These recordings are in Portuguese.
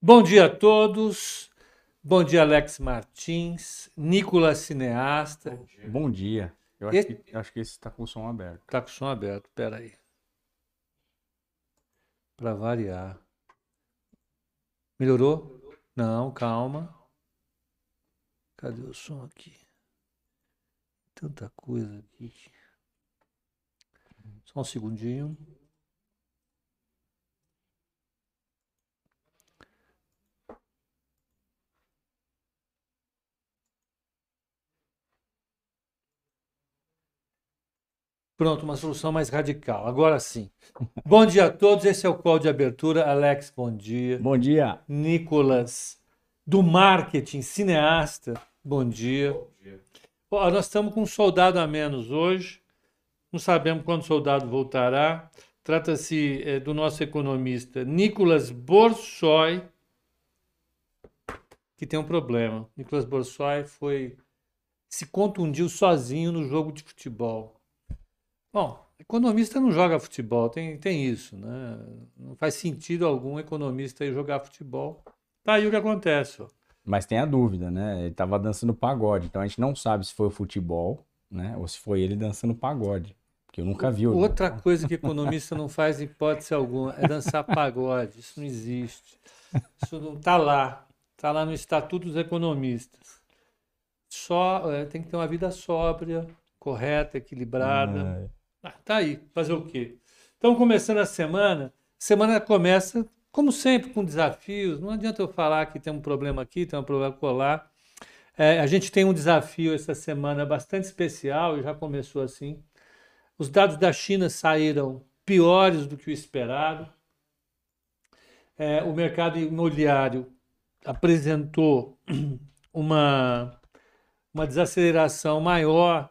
Bom dia a todos. Bom dia, Alex Martins, Nicolas Cineasta. Bom dia. Bom dia. Eu acho, que, acho que esse está com o som aberto. Está com o som aberto, peraí. Para variar. Melhorou? Não, calma. Cadê o som aqui? Tanta coisa aqui. Só um segundinho. Pronto, uma solução mais radical. Agora sim. Bom dia a todos. Esse é o call de abertura. Alex, bom dia. Bom dia. Nicolas, do marketing, cineasta, bom dia. Bom dia. Bom, nós estamos com um soldado a menos hoje. Não sabemos quando o soldado voltará. Trata-se é, do nosso economista Nicolas Borsoi, que tem um problema. Nicolas Borsoi foi se contundiu sozinho no jogo de futebol. Bom, economista não joga futebol, tem, tem isso, né? Não faz sentido algum economista ir jogar futebol. Tá aí o que acontece. Ó. Mas tem a dúvida, né? Ele estava dançando pagode, então a gente não sabe se foi o futebol, né? Ou se foi ele dançando pagode. Porque eu nunca vi. Outra coisa que economista não faz, em hipótese alguma, é dançar pagode. Isso não existe. Isso não está lá. Está lá no Estatuto dos Economistas. Só é, tem que ter uma vida sóbria, correta, equilibrada. Ah, tá aí, fazer o quê? Então, começando a semana, semana começa, como sempre, com desafios. Não adianta eu falar que tem um problema aqui, tem um problema colar. É, a gente tem um desafio essa semana bastante especial, e já começou assim. Os dados da China saíram piores do que o esperado. É, o mercado imobiliário apresentou uma, uma desaceleração maior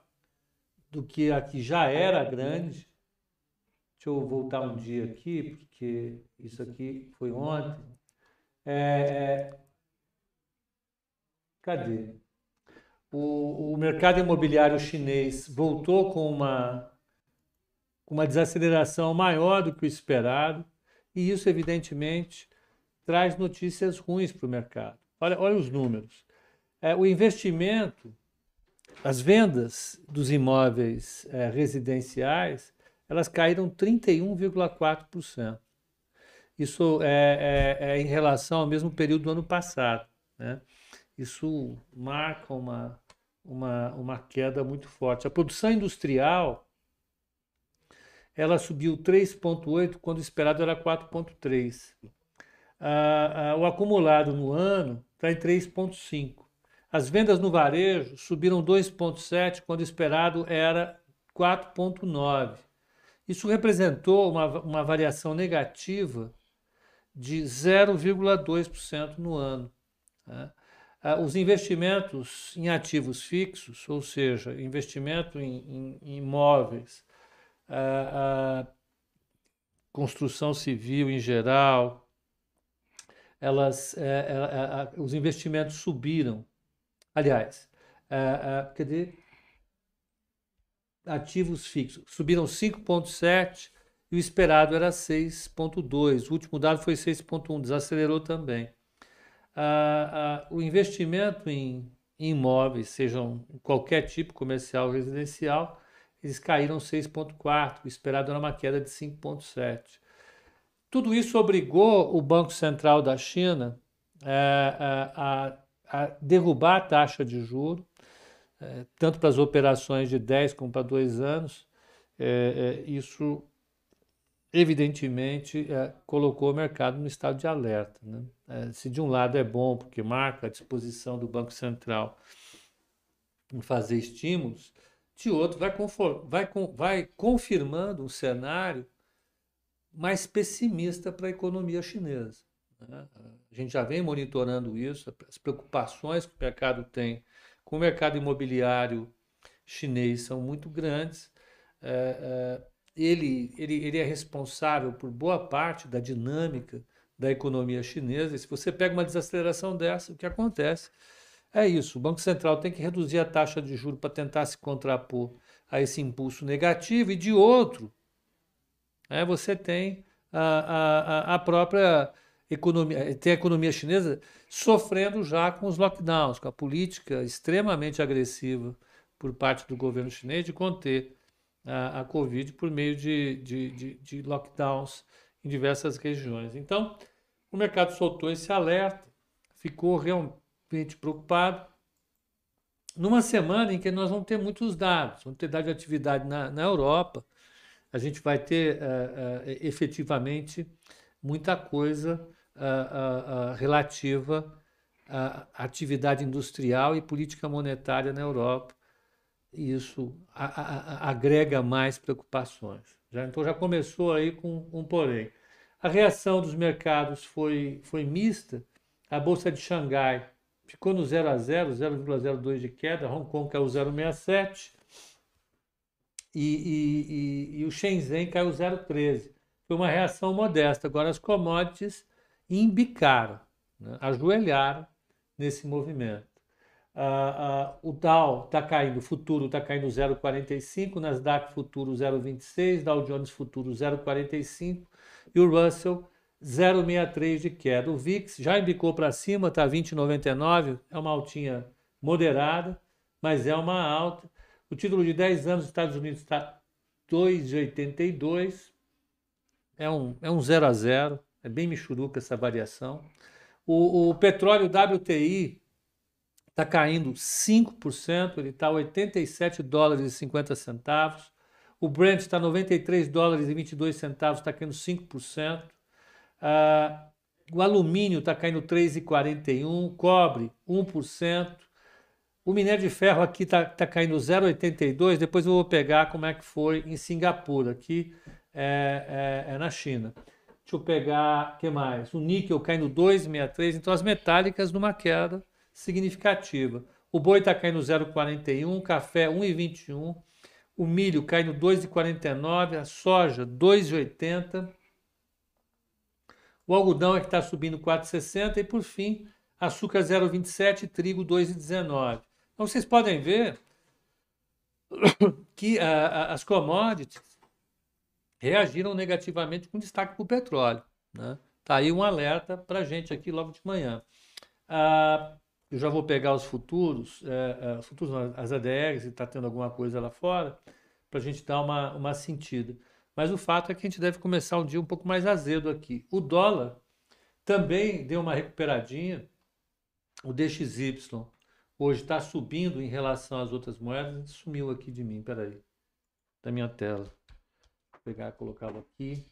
do que a que já era grande. Deixa eu voltar um dia aqui, porque isso aqui foi ontem. É, é cadê? O, o mercado imobiliário chinês voltou com uma, com uma desaceleração maior do que o esperado, e isso, evidentemente, traz notícias ruins para o mercado. Olha, olha os números. É, o investimento as vendas dos imóveis é, residenciais elas caíram 31,4%. Isso é, é, é, em relação ao mesmo período do ano passado. Né? Isso marca uma, uma, uma queda muito forte. A produção industrial ela subiu 3,8 quando o esperado era 4,3. Ah, ah, o acumulado no ano está em 3,5. As vendas no varejo subiram 2,7, quando esperado era 4,9. Isso representou uma, uma variação negativa de 0,2% no ano. Né? Os investimentos em ativos fixos, ou seja, investimento em, em, em imóveis, a, a construção civil em geral, elas, é, é, é, os investimentos subiram Aliás, uh, uh, cadê? Ativos fixos subiram 5,7 e o esperado era 6,2. O último dado foi 6,1, desacelerou também. Uh, o investimento em, imóveis, sejam qualquer tipo, comercial ou residencial, eles caíram 6,4. O esperado era uma queda de 5,7. Tudo isso obrigou o Banco Central da China a a derrubar a taxa de juro, é, tanto para as operações de 10 como para 2 anos. É, é, isso, evidentemente, colocou o mercado no estado de alerta. Né? Se de um lado é bom, porque marca a disposição do Banco Central em fazer estímulos, de outro vai, vai, vai confirmando um cenário mais pessimista para a economia chinesa. Né? A gente já vem monitorando isso, as preocupações que o mercado tem com o mercado imobiliário chinês são muito grandes. É, é, ele, ele, ele é responsável por boa parte da dinâmica da economia chinesa. E se você pega uma desaceleração dessa, o que acontece é isso: o Banco Central tem que reduzir a taxa de juros para tentar se contrapor a esse impulso negativo, e de outro, é, você tem a, a, a própria economia, tem a economia chinesa sofrendo já com os lockdowns, com a política extremamente agressiva por parte do governo chinês de conter a, a Covid por meio de, de, de, de lockdowns em diversas regiões. Então, o mercado soltou esse alerta, ficou realmente preocupado. Numa semana em que nós vamos ter muitos dados, vamos ter dados de atividade na, na Europa, a gente vai ter uh, uh, efetivamente muita coisa relativa à atividade industrial e política monetária na Europa. E isso a, a, agrega mais preocupações. Já, então já começou aí com um porém. A reação dos mercados foi, foi mista. A Bolsa de Xangai ficou no 0 a 0, 0,02 de queda, Hong Kong caiu 0,67 e, e, e, e o Shenzhen caiu 0,13. Foi uma reação modesta. Agora as commodities embicaram, né? ajoelharam nesse movimento. Uh, uh, o Dow está caindo, o futuro está caindo 0,45, Nasdaq futuro 0,26, Dow Jones futuro 0,45 e o Russell 0,63 de queda. O VIX já embicou para cima, está 20,99, é uma altinha moderada, mas é uma alta. O título de 10 anos dos Estados Unidos está 2,82, é um, é um 0 a 0, é bem michuruca essa variação. O, o petróleo WTI está caindo 5%, ele está a 87 dólares e 50 centavos. O Brent está 93 dólares e 22 centavos, está caindo 5%. Ah, o alumínio está caindo 3,41%, cobre 1%. O minério de ferro aqui está tá caindo 0,82%. Depois eu vou pegar como é que foi em Singapura. Aqui é, é, é na China. Deixa eu pegar, o que mais? O níquel caindo 2,63, então as metálicas numa queda significativa. O boi está caindo 0,41, café 1,21, o milho caindo 2,49, a soja 2,80, o algodão é que está subindo 4,60 e por fim açúcar 0,27 trigo 2,19. Então vocês podem ver que a, as commodities reagiram negativamente com destaque para o petróleo. Né? Tá aí um alerta para a gente aqui logo de manhã. Ah, eu já vou pegar os futuros, é, é, os futuros não, as ADRs, se está tendo alguma coisa lá fora, para a gente dar uma, uma sentida. Mas o fato é que a gente deve começar um dia um pouco mais azedo aqui. O dólar também deu uma recuperadinha. O DXY hoje está subindo em relação às outras moedas. Sumiu aqui de mim, peraí, da minha tela pegar colocá-lo aqui.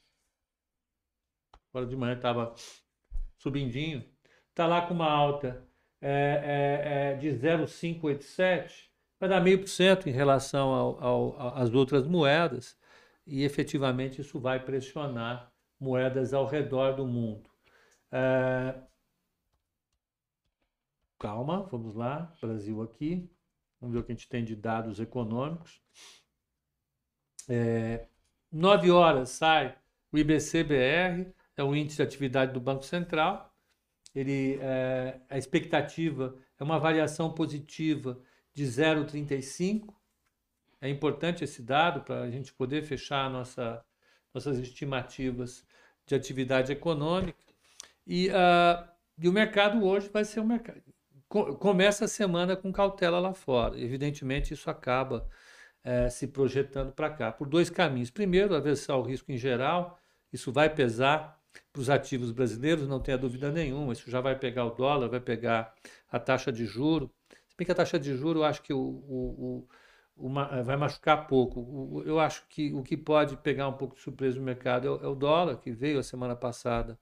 Agora de manhã estava subindinho. Está lá com uma alta é, é, é de 0,587, vai dar meio por cento em relação às outras moedas e efetivamente isso vai pressionar moedas ao redor do mundo. É... Calma, vamos lá, Brasil aqui. Vamos ver o que a gente tem de dados econômicos. É, 9 horas sai o IBC-BR, é o índice de atividade do Banco Central. Ele, é, a expectativa é uma variação positiva de 0,35. É importante esse dado para a gente poder fechar nossa, nossas estimativas de atividade econômica. E, uh, e o mercado hoje vai ser um mercado. Começa a semana com cautela lá fora. Evidentemente, isso acaba é, se projetando para cá, por dois caminhos. Primeiro, aversar o risco em geral, isso vai pesar para os ativos brasileiros, não tenha dúvida nenhuma, isso já vai pegar o dólar, vai pegar a taxa de juro. Se bem que a taxa de juro, eu acho que o, o, o, uma, vai machucar pouco. eu acho que o que pode pegar um pouco de surpresa no mercado é o, é o dólar, que veio a semana passada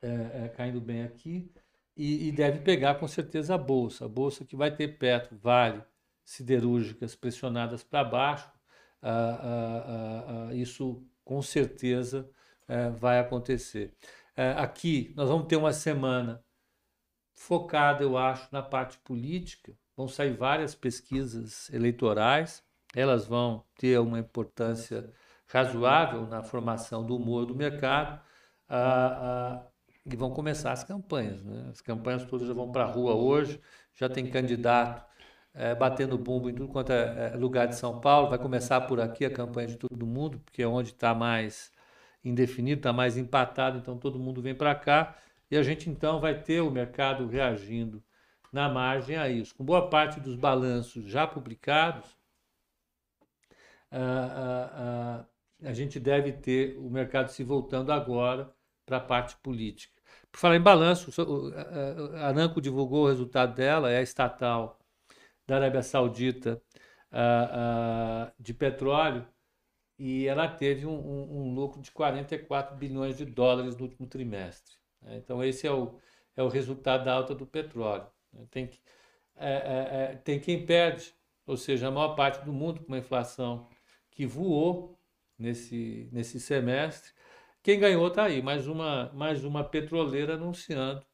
é, é, caindo bem aqui, e, e, deve pegar com certeza a bolsa. A bolsa que vai ter Petro, Vale, siderúrgicas pressionadas para baixo, ah, ah, ah, isso com certeza eh, vai acontecer. Eh, aqui nós vamos ter uma semana focada, eu acho, na parte política. Vão sair várias pesquisas eleitorais, elas vão ter uma importância razoável na formação do humor do mercado. e vão começar as campanhas. Né? As campanhas todas já vão para a rua hoje, já tem candidato é, batendo bumbo em tudo quanto é, é lugar de São Paulo. Vai começar por aqui a campanha de todo mundo, porque é onde está mais indefinido, está mais empatado, então todo mundo vem para cá e a gente então vai ter o mercado reagindo na margem a isso. Com boa parte dos balanços já publicados, a, a, a, a gente deve ter o mercado se voltando agora para a parte política. Por falar em balanço, a Aranco divulgou o resultado dela, é a estatal da Arábia Saudita de petróleo, e ela teve um, um, um, lucro de 44 bilhões de dólares no último trimestre. Né? Então, esse é o, é o resultado da alta do petróleo. Né? Tem, que, é, é, é, tem quem perde, ou seja, a maior parte do mundo com uma inflação que voou nesse, nesse semestre. Quem ganhou está aí, mais uma, mais uma petroleira anunciando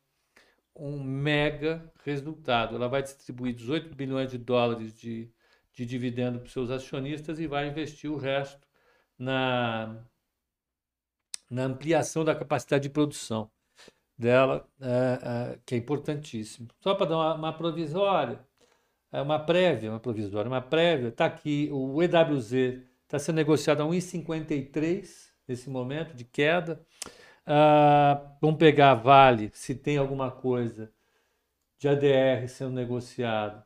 um mega resultado. Ela vai distribuir 18 bilhões de dólares de, de dividendo para os seus acionistas e vai investir o resto na, na ampliação da capacidade de produção dela, é, é, que é importantíssimo. Só para dar uma, uma provisória, é uma prévia, uma provisória, uma prévia, está aqui o EWZ está sendo negociado a 1,53 nesse momento de queda. Uh, vamos pegar Vale, se tem alguma coisa de ADR sendo negociado.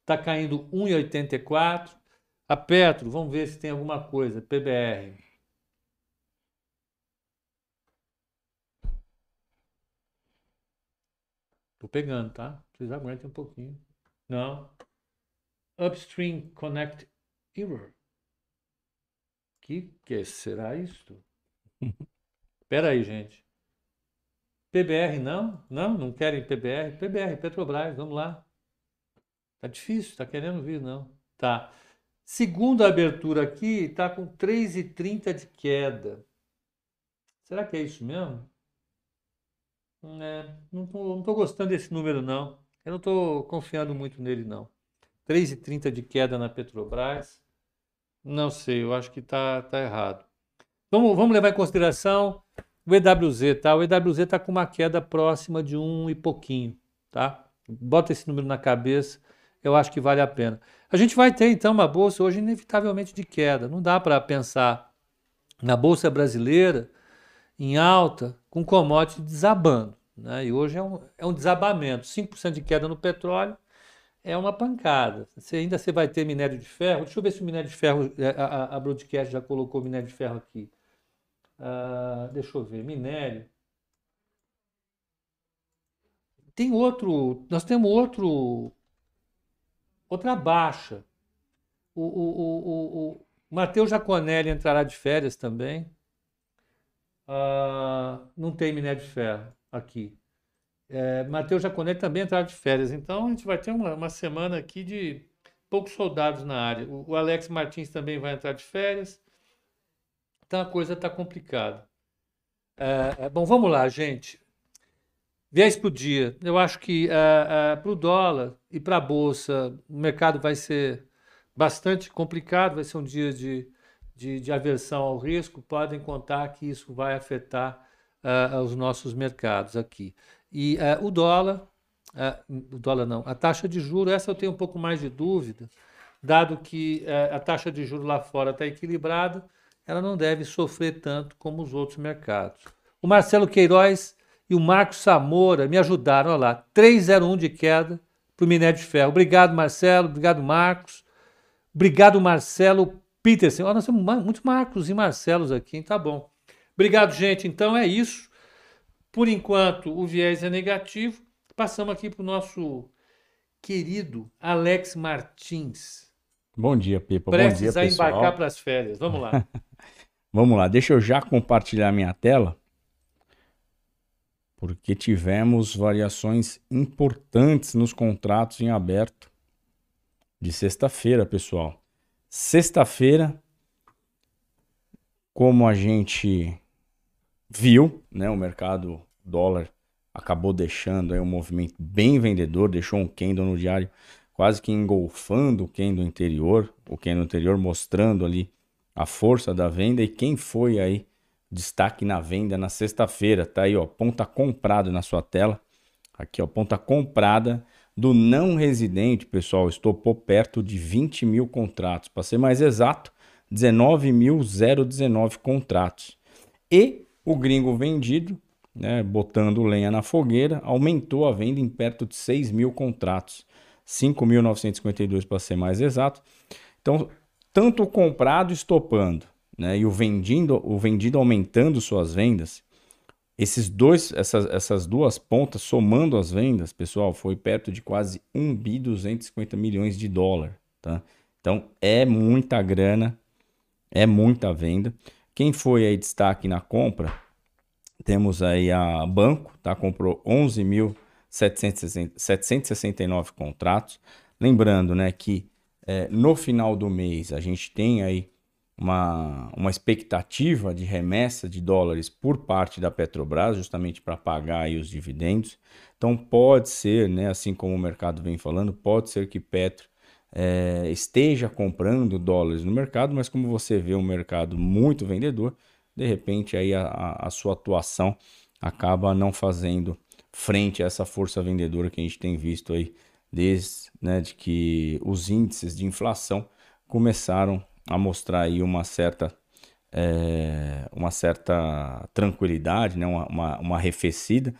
Está caindo 1,84. A Petro, vamos ver se tem alguma coisa. PBR. Estou pegando, tá? Vocês aguentem um pouquinho. Não. Upstream Connect Error. Que que será isto? Espera aí, gente. PBR não? Não, não querem PBR? PBR, Petrobras, vamos lá. Tá difícil, tá querendo vir, não. Tá. Segunda abertura aqui, tá com 3,30 de queda. Será que é isso mesmo? É, não tô, não tô gostando desse número, não. Eu não tô confiando muito nele, não. 3,30 de queda na Petrobras. Não sei, eu acho que está tá errado. Vamos, vamos levar em consideração o EWZ, tá? O EWZ está com uma queda próxima de um e pouquinho, tá? Bota esse número na cabeça, eu acho que vale a pena. A gente vai ter então uma bolsa hoje inevitavelmente de queda. Não dá para pensar na bolsa brasileira em alta com commodity desabando. Né? E hoje é um, é um desabamento. 5% de queda no petróleo, é uma pancada. Você ainda você vai ter minério de ferro. Deixa eu ver se o minério de ferro, é, a, a Broadcast já colocou minério de ferro aqui. Uh, deixa eu ver, minério. Tem outro, nós temos outro, outra baixa. O, o, o, o Matheus Jaconelli entrará de férias também. Uh, não tem minério de ferro aqui. É, Matheus Jaconelli também entrar de férias. Então a gente vai ter uma, uma semana aqui de poucos soldados na área. O, o, Alex Martins também vai entrar de férias. Então a coisa está complicada. É, é, bom, vamos lá, gente. Viés para o dia. Eu acho que é, é, para o dólar e para a Bolsa, o mercado vai ser bastante complicado, vai ser um dia de, de, de aversão ao risco. Podem contar que isso vai afetar uh, os nossos mercados aqui. E uh, o dólar, uh, o dólar não, a taxa de juros, essa eu tenho um pouco mais de dúvida, dado que uh, a taxa de juros lá fora está equilibrada, ela não deve sofrer tanto como os outros mercados. O Marcelo Queiroz e o Marcos Samora me ajudaram, olha lá, 3,01 de queda para o minério de ferro. Obrigado, Marcelo, obrigado, Marcos. Obrigado, Marcelo Peterson. Olha, nós temos muitos Marcos e Marcelos aqui, hein? tá bom. Obrigado, gente. Então é isso. Por enquanto, o viés é negativo. Passamos aqui para o nosso querido Alex Martins. Bom dia, Pipa. Prestes Bom dia, a embarcar para as férias. Vamos lá. Vamos lá. Deixa eu já compartilhar minha tela. Porque tivemos variações importantes nos contratos em aberto de sexta-feira, pessoal. Sexta-feira, como a gente viu, né, o mercado dólar acabou deixando aí um movimento bem vendedor, deixou um candle no diário quase que engolfando o candle interior, o candle interior mostrando ali a força da venda. E quem foi aí destaque na venda na sexta-feira, tá aí ó, ponta comprado na sua tela, aqui ó, ponta comprada do não residente, pessoal, estopou perto de 20 mil contratos, para ser mais exato, 19.019 contratos. E o gringo vendido, né, botando lenha na fogueira, aumentou a venda em perto de 6 mil contratos. 5.952 para ser mais exato. Então, tanto o comprado estopando né, e o vendido, o vendido aumentando suas vendas, esses dois, essas, essas duas pontas, somando as vendas, pessoal, foi perto de quase 1 bi 250 milhões de dólar. Tá? Então é muita grana, é muita venda. Quem foi aí destaque na compra? Temos aí a Banco, tá? comprou 11.769 contratos. Lembrando né, que é, no final do mês a gente tem aí uma, uma expectativa de remessa de dólares por parte da Petrobras, justamente para pagar aí os dividendos. Então pode ser, né, assim como o mercado vem falando, pode ser que Petro é, esteja comprando dólares no mercado, mas como você vê um mercado muito vendedor, de repente aí a, a sua atuação acaba não fazendo frente a essa força vendedora que a gente tem visto aí desde né, de que os índices de inflação começaram a mostrar aí uma certa é, uma certa tranquilidade, né? uma, uma, uma arrefecida.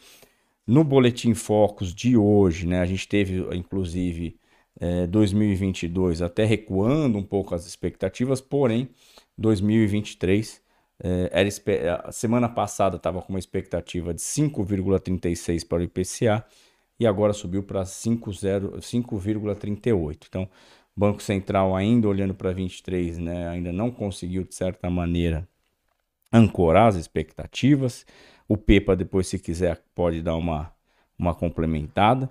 No Boletim Focus de hoje, né, a gente teve inclusive é, 2022 até recuando um pouco as expectativas, porém 2023 é, era, a semana passada estava com uma expectativa de 5,36 para o IPCA e agora subiu para 5,38. Então Banco Central ainda olhando para 23, né, ainda não conseguiu de certa maneira ancorar as expectativas. O PEPA depois se quiser pode dar uma uma complementada.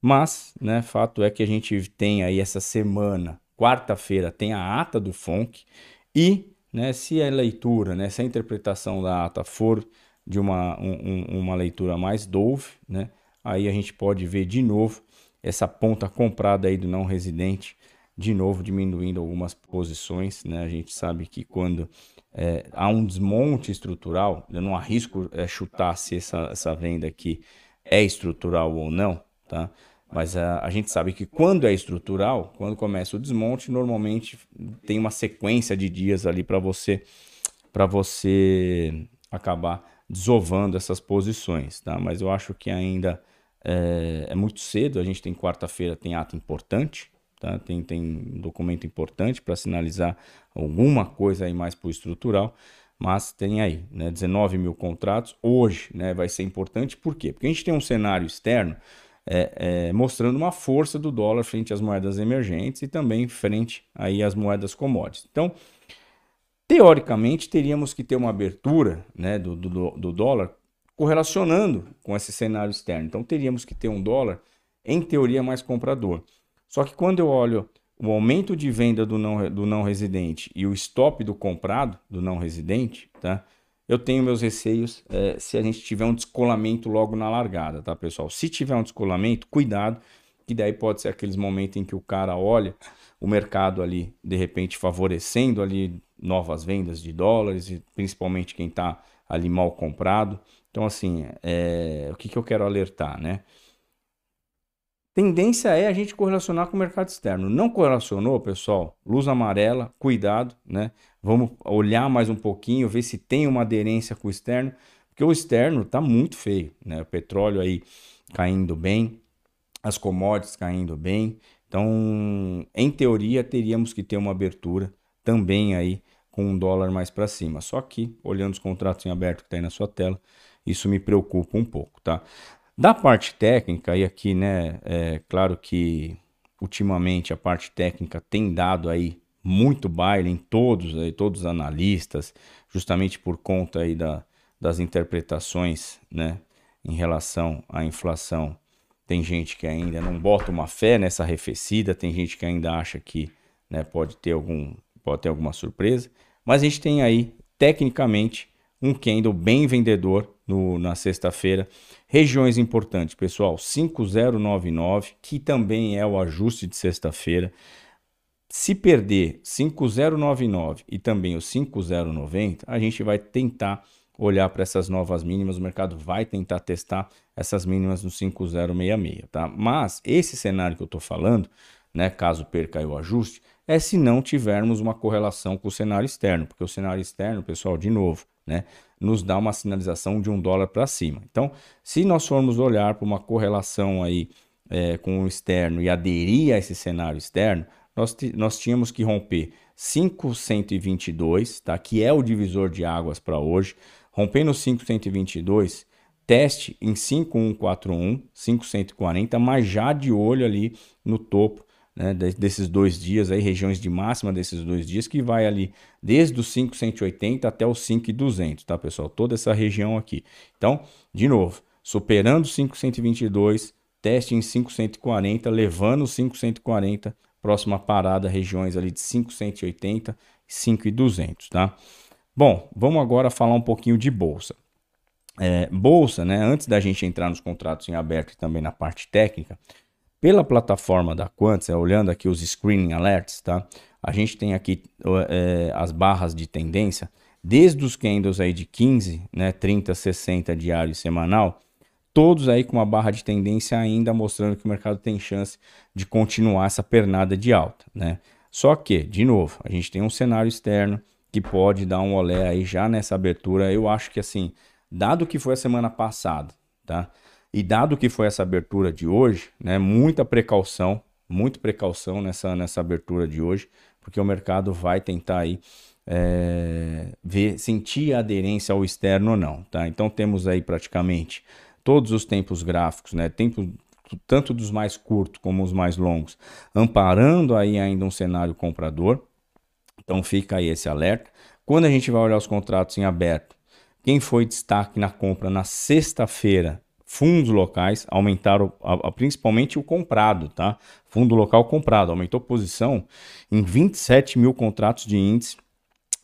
Mas, né, fato é que a gente tem aí essa semana, quarta-feira, tem a ata do FONC e, né, se a leitura, né, se a interpretação da ata for de uma, um, uma leitura mais dove, né, aí a gente pode ver de novo essa ponta comprada aí do não residente de novo diminuindo algumas posições. Né? A gente sabe que quando é, há um desmonte estrutural, eu não arrisco é, chutar se essa, essa venda aqui é estrutural ou não, tá? Mas a, a gente sabe que quando é estrutural, quando começa o desmonte, normalmente tem uma sequência de dias ali para você para você acabar desovando essas posições, tá? Mas eu acho que ainda é, é muito cedo. A gente tem quarta-feira tem ato importante, Tá? Tem, tem um documento importante para sinalizar alguma coisa aí mais para o estrutural, mas tem aí né, 19 mil contratos. Hoje né, vai ser importante, por quê? Porque a gente tem um cenário externo é, é, mostrando uma força do dólar frente às moedas emergentes e também frente aí às moedas commodities. Então, teoricamente, teríamos que ter uma abertura né, do, do, do dólar correlacionando com esse cenário externo. Então, teríamos que ter um dólar, em teoria, mais comprador. Só que quando eu olho o aumento de venda do não, do não residente e o stop do comprado do não residente, tá? Eu tenho meus receios é, se a gente tiver um descolamento logo na largada, tá, pessoal? Se tiver um descolamento, cuidado, que daí pode ser aqueles momentos em que o cara olha o mercado ali, de repente, favorecendo ali novas vendas de dólares, e principalmente quem está ali mal comprado. Então, assim, é, o que, que eu quero alertar, né? Tendência é a gente correlacionar com o mercado externo. Não correlacionou, pessoal? Luz amarela, cuidado, né? Vamos olhar mais um pouquinho, ver se tem uma aderência com o externo, porque o externo está muito feio, né? O petróleo aí caindo bem, as commodities caindo bem. Então, em teoria, teríamos que ter uma abertura também aí com um dólar mais para cima. Só que, olhando os contratos em aberto que está aí na sua tela, isso me preocupa um pouco, tá? Da parte técnica, e aqui, né, é claro que ultimamente a parte técnica tem dado aí muito baile em todos, aí, todos os analistas, justamente por conta aí da, das interpretações, né, em relação à inflação. Tem gente que ainda não bota uma fé nessa arrefecida, tem gente que ainda acha que né, pode, ter algum, pode ter alguma surpresa, mas a gente tem aí, tecnicamente, um candle bem vendedor no, na sexta-feira. Regiões importantes, pessoal, 5099, que também é o ajuste de sexta-feira. Se perder 5099 e também o 5090, a gente vai tentar olhar para essas novas mínimas, o mercado vai tentar testar essas mínimas no 5066, tá? Mas esse cenário que eu estou falando, né, caso perca o ajuste, é se não tivermos uma correlação com o cenário externo, porque o cenário externo, pessoal, de novo, né, nos dá uma sinalização de um dólar para cima. Então, se nós formos olhar para uma correlação aí é, com o externo e aderir a esse cenário externo, nós, nós tínhamos que romper 5,122, tá? que é o divisor de águas para hoje. Rompendo 5,122, teste em 5,141, 5,140, mas já de olho ali no topo né, desses dois dias, aí, regiões de máxima desses dois dias, que vai ali desde os 5,180 até os 5,200, tá, pessoal? Toda essa região aqui. Então, de novo, superando 5,122, teste em 5,140, levando 5,140, próxima parada, regiões ali de 5,180 e 5,200, tá? Bom, vamos agora falar um pouquinho de bolsa. É, bolsa, né? Antes da gente entrar nos contratos em aberto e também na parte técnica, pela plataforma da Quantis, é, olhando aqui os screening alerts, tá? A gente tem aqui é, as barras de tendência, desde os candles aí de 15, né, 30, 60 diário e semanal, todos aí com uma barra de tendência ainda mostrando que o mercado tem chance de continuar essa pernada de alta, né? Só que, de novo, a gente tem um cenário externo que pode dar um olé aí já nessa abertura. Eu acho que assim, dado que foi a semana passada, tá? E dado que foi essa abertura de hoje, né, muita precaução, muita precaução nessa, nessa abertura de hoje, porque o mercado vai tentar aí é, ver, sentir a aderência ao externo ou não, tá? Então temos aí praticamente todos os tempos gráficos, né, tempo tanto dos mais curtos como os mais longos, amparando aí ainda um cenário comprador. Então fica aí esse alerta. Quando a gente vai olhar os contratos em aberto, quem foi destaque na compra na sexta-feira fundos locais aumentaram a, a, principalmente o comprado, tá? Fundo local comprado aumentou posição em 27 mil contratos de índice.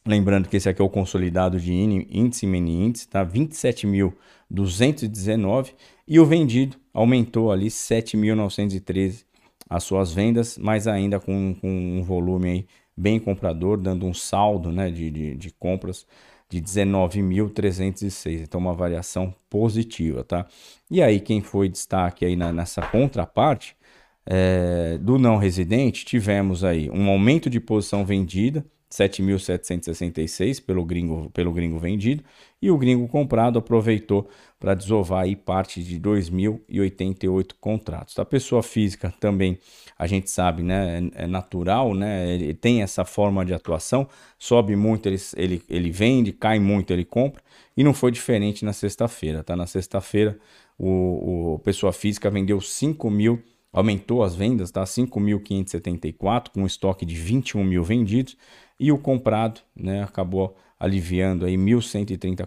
Lembrando que esse aqui é o consolidado de índice mini índice, tá? 27.219 e o vendido aumentou ali 7.913 as suas vendas, mas ainda com, com um volume aí bem comprador, dando um saldo né, de, de, de compras de 19.306, então uma variação positiva, tá? E aí quem foi destaque aí na, nessa contraparte é, do não residente, tivemos aí um aumento de posição vendida, 7.766 pelo gringo, pelo gringo vendido, e o gringo comprado aproveitou para desovar aí parte de 2.088 contratos. A pessoa física também, a gente sabe, né, é, é natural, né, ele tem essa forma de atuação, sobe muito, ele, ele, ele vende, cai muito, ele compra, e não foi diferente na sexta-feira, tá? Na sexta-feira, o, o pessoa física vendeu 5 mil aumentou as vendas, tá? 5.574, com um estoque de 21 mil vendidos, e o comprado né, acabou aliviando aí 1.130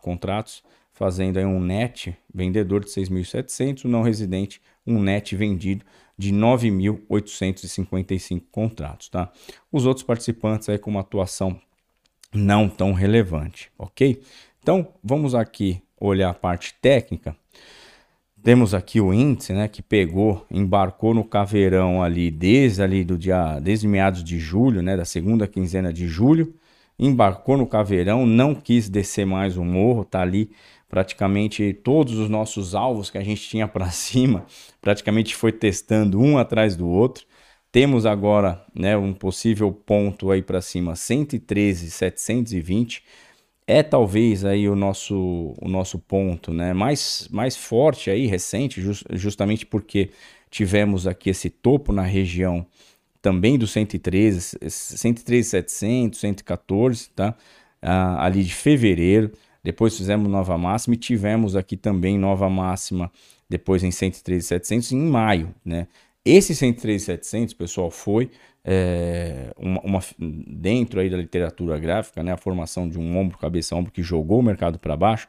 contratos, fazendo aí um net vendedor de 6.700, o não residente um net vendido de 9.855 contratos, tá? Os outros participantes aí com uma atuação não tão relevante, ok? Então vamos aqui olhar a parte técnica. Temos aqui o índice, né, que pegou, embarcou no caveirão ali desde ali do dia, desde meados de julho, né, da segunda quinzena de julho, embarcou no caveirão, não quis descer mais o morro, tá ali praticamente todos os nossos alvos que a gente tinha para cima, praticamente foi testando um atrás do outro. Temos agora, né, um possível ponto aí para cima, 113,720 é talvez aí o nosso, o nosso ponto né? mais, mais forte aí, recente, just, justamente porque tivemos aqui esse topo na região também do 113, 113,700, 114, tá? Ah, ali de fevereiro. Depois fizemos nova máxima e tivemos aqui também nova máxima depois em 113,700 em maio, né? Esse 103.700, pessoal, foi é, uma, uma, dentro aí da literatura gráfica, né, a formação de um ombro, cabeça, ombro que jogou o mercado para baixo.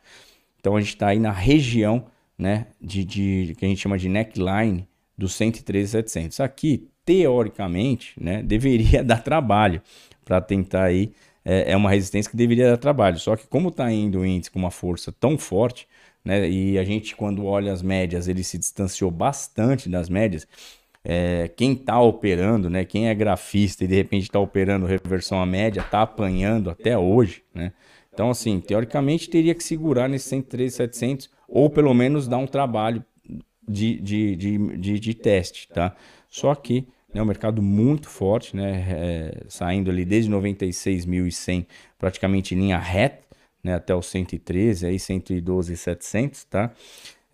Então a gente está aí na região né, de, de, que a gente chama de neckline do 113.700. Aqui, teoricamente, né, deveria dar trabalho para tentar aí. É, é uma resistência que deveria dar trabalho. Só que como está indo o índice com uma força tão forte, né, e a gente quando olha as médias, ele se distanciou bastante das médias é, quem está operando, né, quem é grafista e de repente está operando reversão à média, está apanhando até hoje, né? Então, assim, teoricamente teria que segurar nesse 113,700 ou pelo menos dar um trabalho de, de, de, de, de teste, tá? Só que né? Um mercado muito forte, né? É, saindo ali desde 96.100 praticamente em linha reta, né? Até os 113, aí 112.700, tá?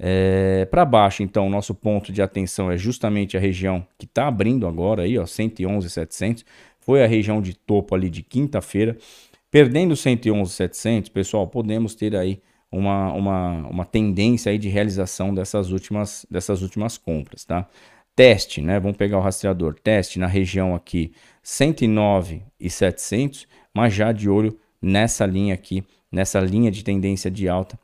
É, para baixo, então, nosso ponto de atenção é justamente a região que está abrindo agora aí, ó, 111.700. Foi a região de topo ali de quinta-feira. Perdendo 111.700, pessoal, podemos ter aí uma, uma, uma tendência aí de realização dessas últimas, dessas últimas compras, tá? Teste, né? Vamos pegar o rastreador. Teste na região aqui 109 e 700, mas já de olho nessa linha aqui, nessa linha de tendência de alta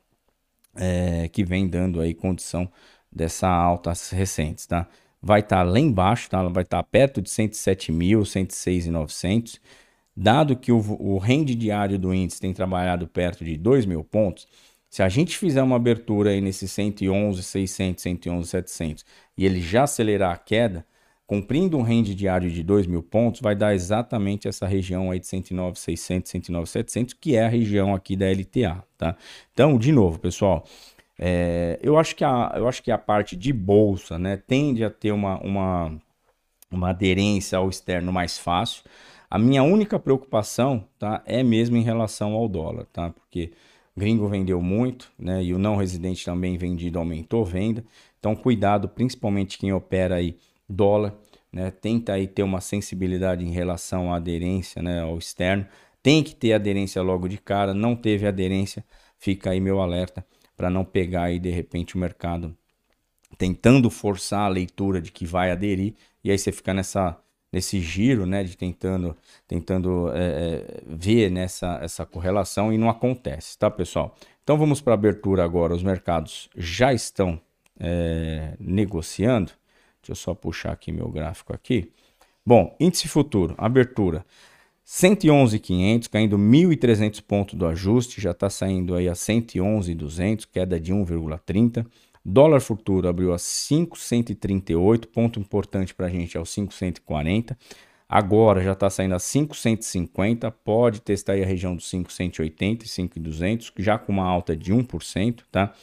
é, que vem dando aí condição dessa alta recentes, tá? Vai estar tá lá embaixo, tá? Vai estar tá perto de 107 mil, 106,900. Dado que o, o rende diário do índice tem trabalhado perto de 2 mil pontos, se a gente fizer uma abertura aí nesse 111, 600, 111, 700 e ele já acelerar a queda, cumprindo um rende diário de 2 mil pontos, vai dar exatamente essa região aí de 109, 600, 109, 700, que é a região aqui da LTA, tá? Então, de novo, pessoal, é, eu, acho que a, eu acho que a parte de bolsa, né, tende a ter uma, uma, uma aderência ao externo mais fácil. A minha única preocupação, tá, é mesmo em relação ao dólar, tá? Porque gringo vendeu muito, né? E o não residente também vendido aumentou venda. Então, cuidado, principalmente quem opera aí dólar, né? Tenta aí ter uma sensibilidade em relação à aderência, né? Ao externo. Tem que ter aderência logo de cara. Não teve aderência, fica aí meu alerta para não pegar aí de repente o mercado tentando forçar a leitura de que vai aderir e aí você fica nessa nesse giro, né, de tentando, tentando é, ver nessa essa correlação e não acontece, tá, pessoal? Então vamos para a abertura agora. Os mercados já estão é, negociando. Deixa eu só puxar aqui meu gráfico aqui. Bom, índice futuro, abertura 111.500, caindo 1.300 pontos do ajuste, já está saindo aí a 111.200, queda de 1,30. Dólar futuro abriu a 5,138, ponto importante para a gente é o 5,140. Agora já está saindo a 5,150, pode testar aí a região dos 5,180 e 5,200, já com uma alta de 1%, tá?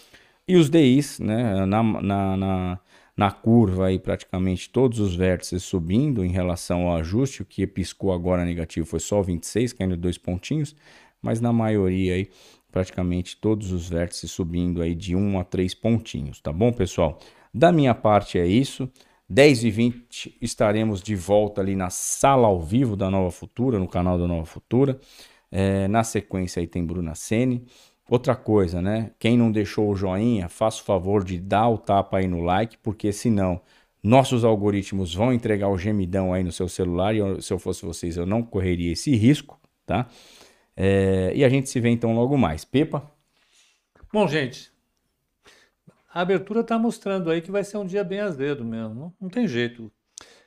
E os DIs, né, na, na, na, na curva aí praticamente todos os vértices subindo em relação ao ajuste, o que piscou agora negativo foi só o 26, caindo dois pontinhos, mas na maioria aí praticamente todos os vértices subindo aí de 1 a 3 pontinhos, tá bom, pessoal? Da minha parte é isso. 10 e 20 estaremos de volta ali na sala ao vivo da Nova Futura, no canal da Nova Futura. É, na sequência aí tem Bruna Sene. Outra coisa, né? Quem não deixou o joinha, faça o favor de dar o tapa aí no like, porque senão nossos algoritmos vão entregar o gemidão aí no seu celular e eu, se eu fosse vocês eu não correria esse risco, tá? É, e a gente se vê então logo mais. Pepa? Bom, gente, a abertura está mostrando aí que vai ser um dia bem azedo mesmo. Não, não tem jeito.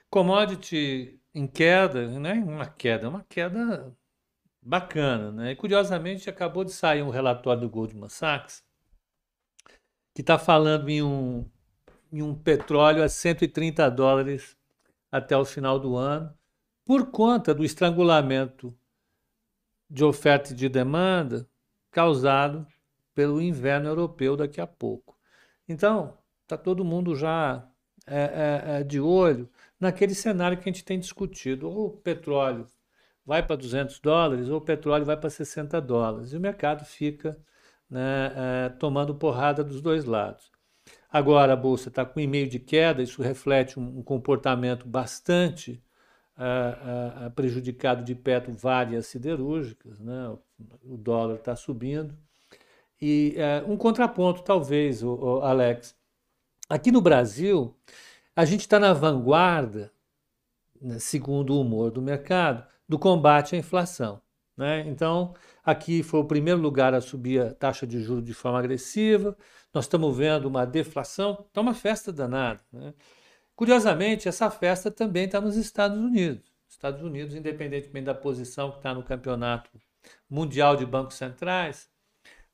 Commodity em queda, né? Uma queda, uma queda bacana, né? E curiosamente acabou de sair um relatório do Goldman Sachs que está falando em um, em um petróleo a 130 dólares até o final do ano, por conta do estrangulamento de oferta e de demanda causado pelo inverno europeu daqui a pouco. Então, está todo mundo já é, é, é, de olho naquele cenário que a gente tem discutido. O petróleo vai para 200 dólares, ou o petróleo vai para 60 dólares. E o mercado fica né, é, tomando porrada dos dois lados. Agora a bolsa está com um e-mail de queda, isso reflete um, comportamento bastante a, a, prejudicado de perto várias siderúrgicas, né? o dólar está subindo. E é, um contraponto, talvez, o, o Alex. Aqui no Brasil, a gente está na vanguarda, né, segundo o humor do mercado, do combate à inflação. Né? Então, aqui foi o primeiro lugar a subir a taxa de juros de forma agressiva. Nós estamos vendo uma deflação, está uma festa danada. Né? Curiosamente, essa festa também está nos Estados Unidos. Estados Unidos, independentemente da posição que está no campeonato mundial de bancos centrais,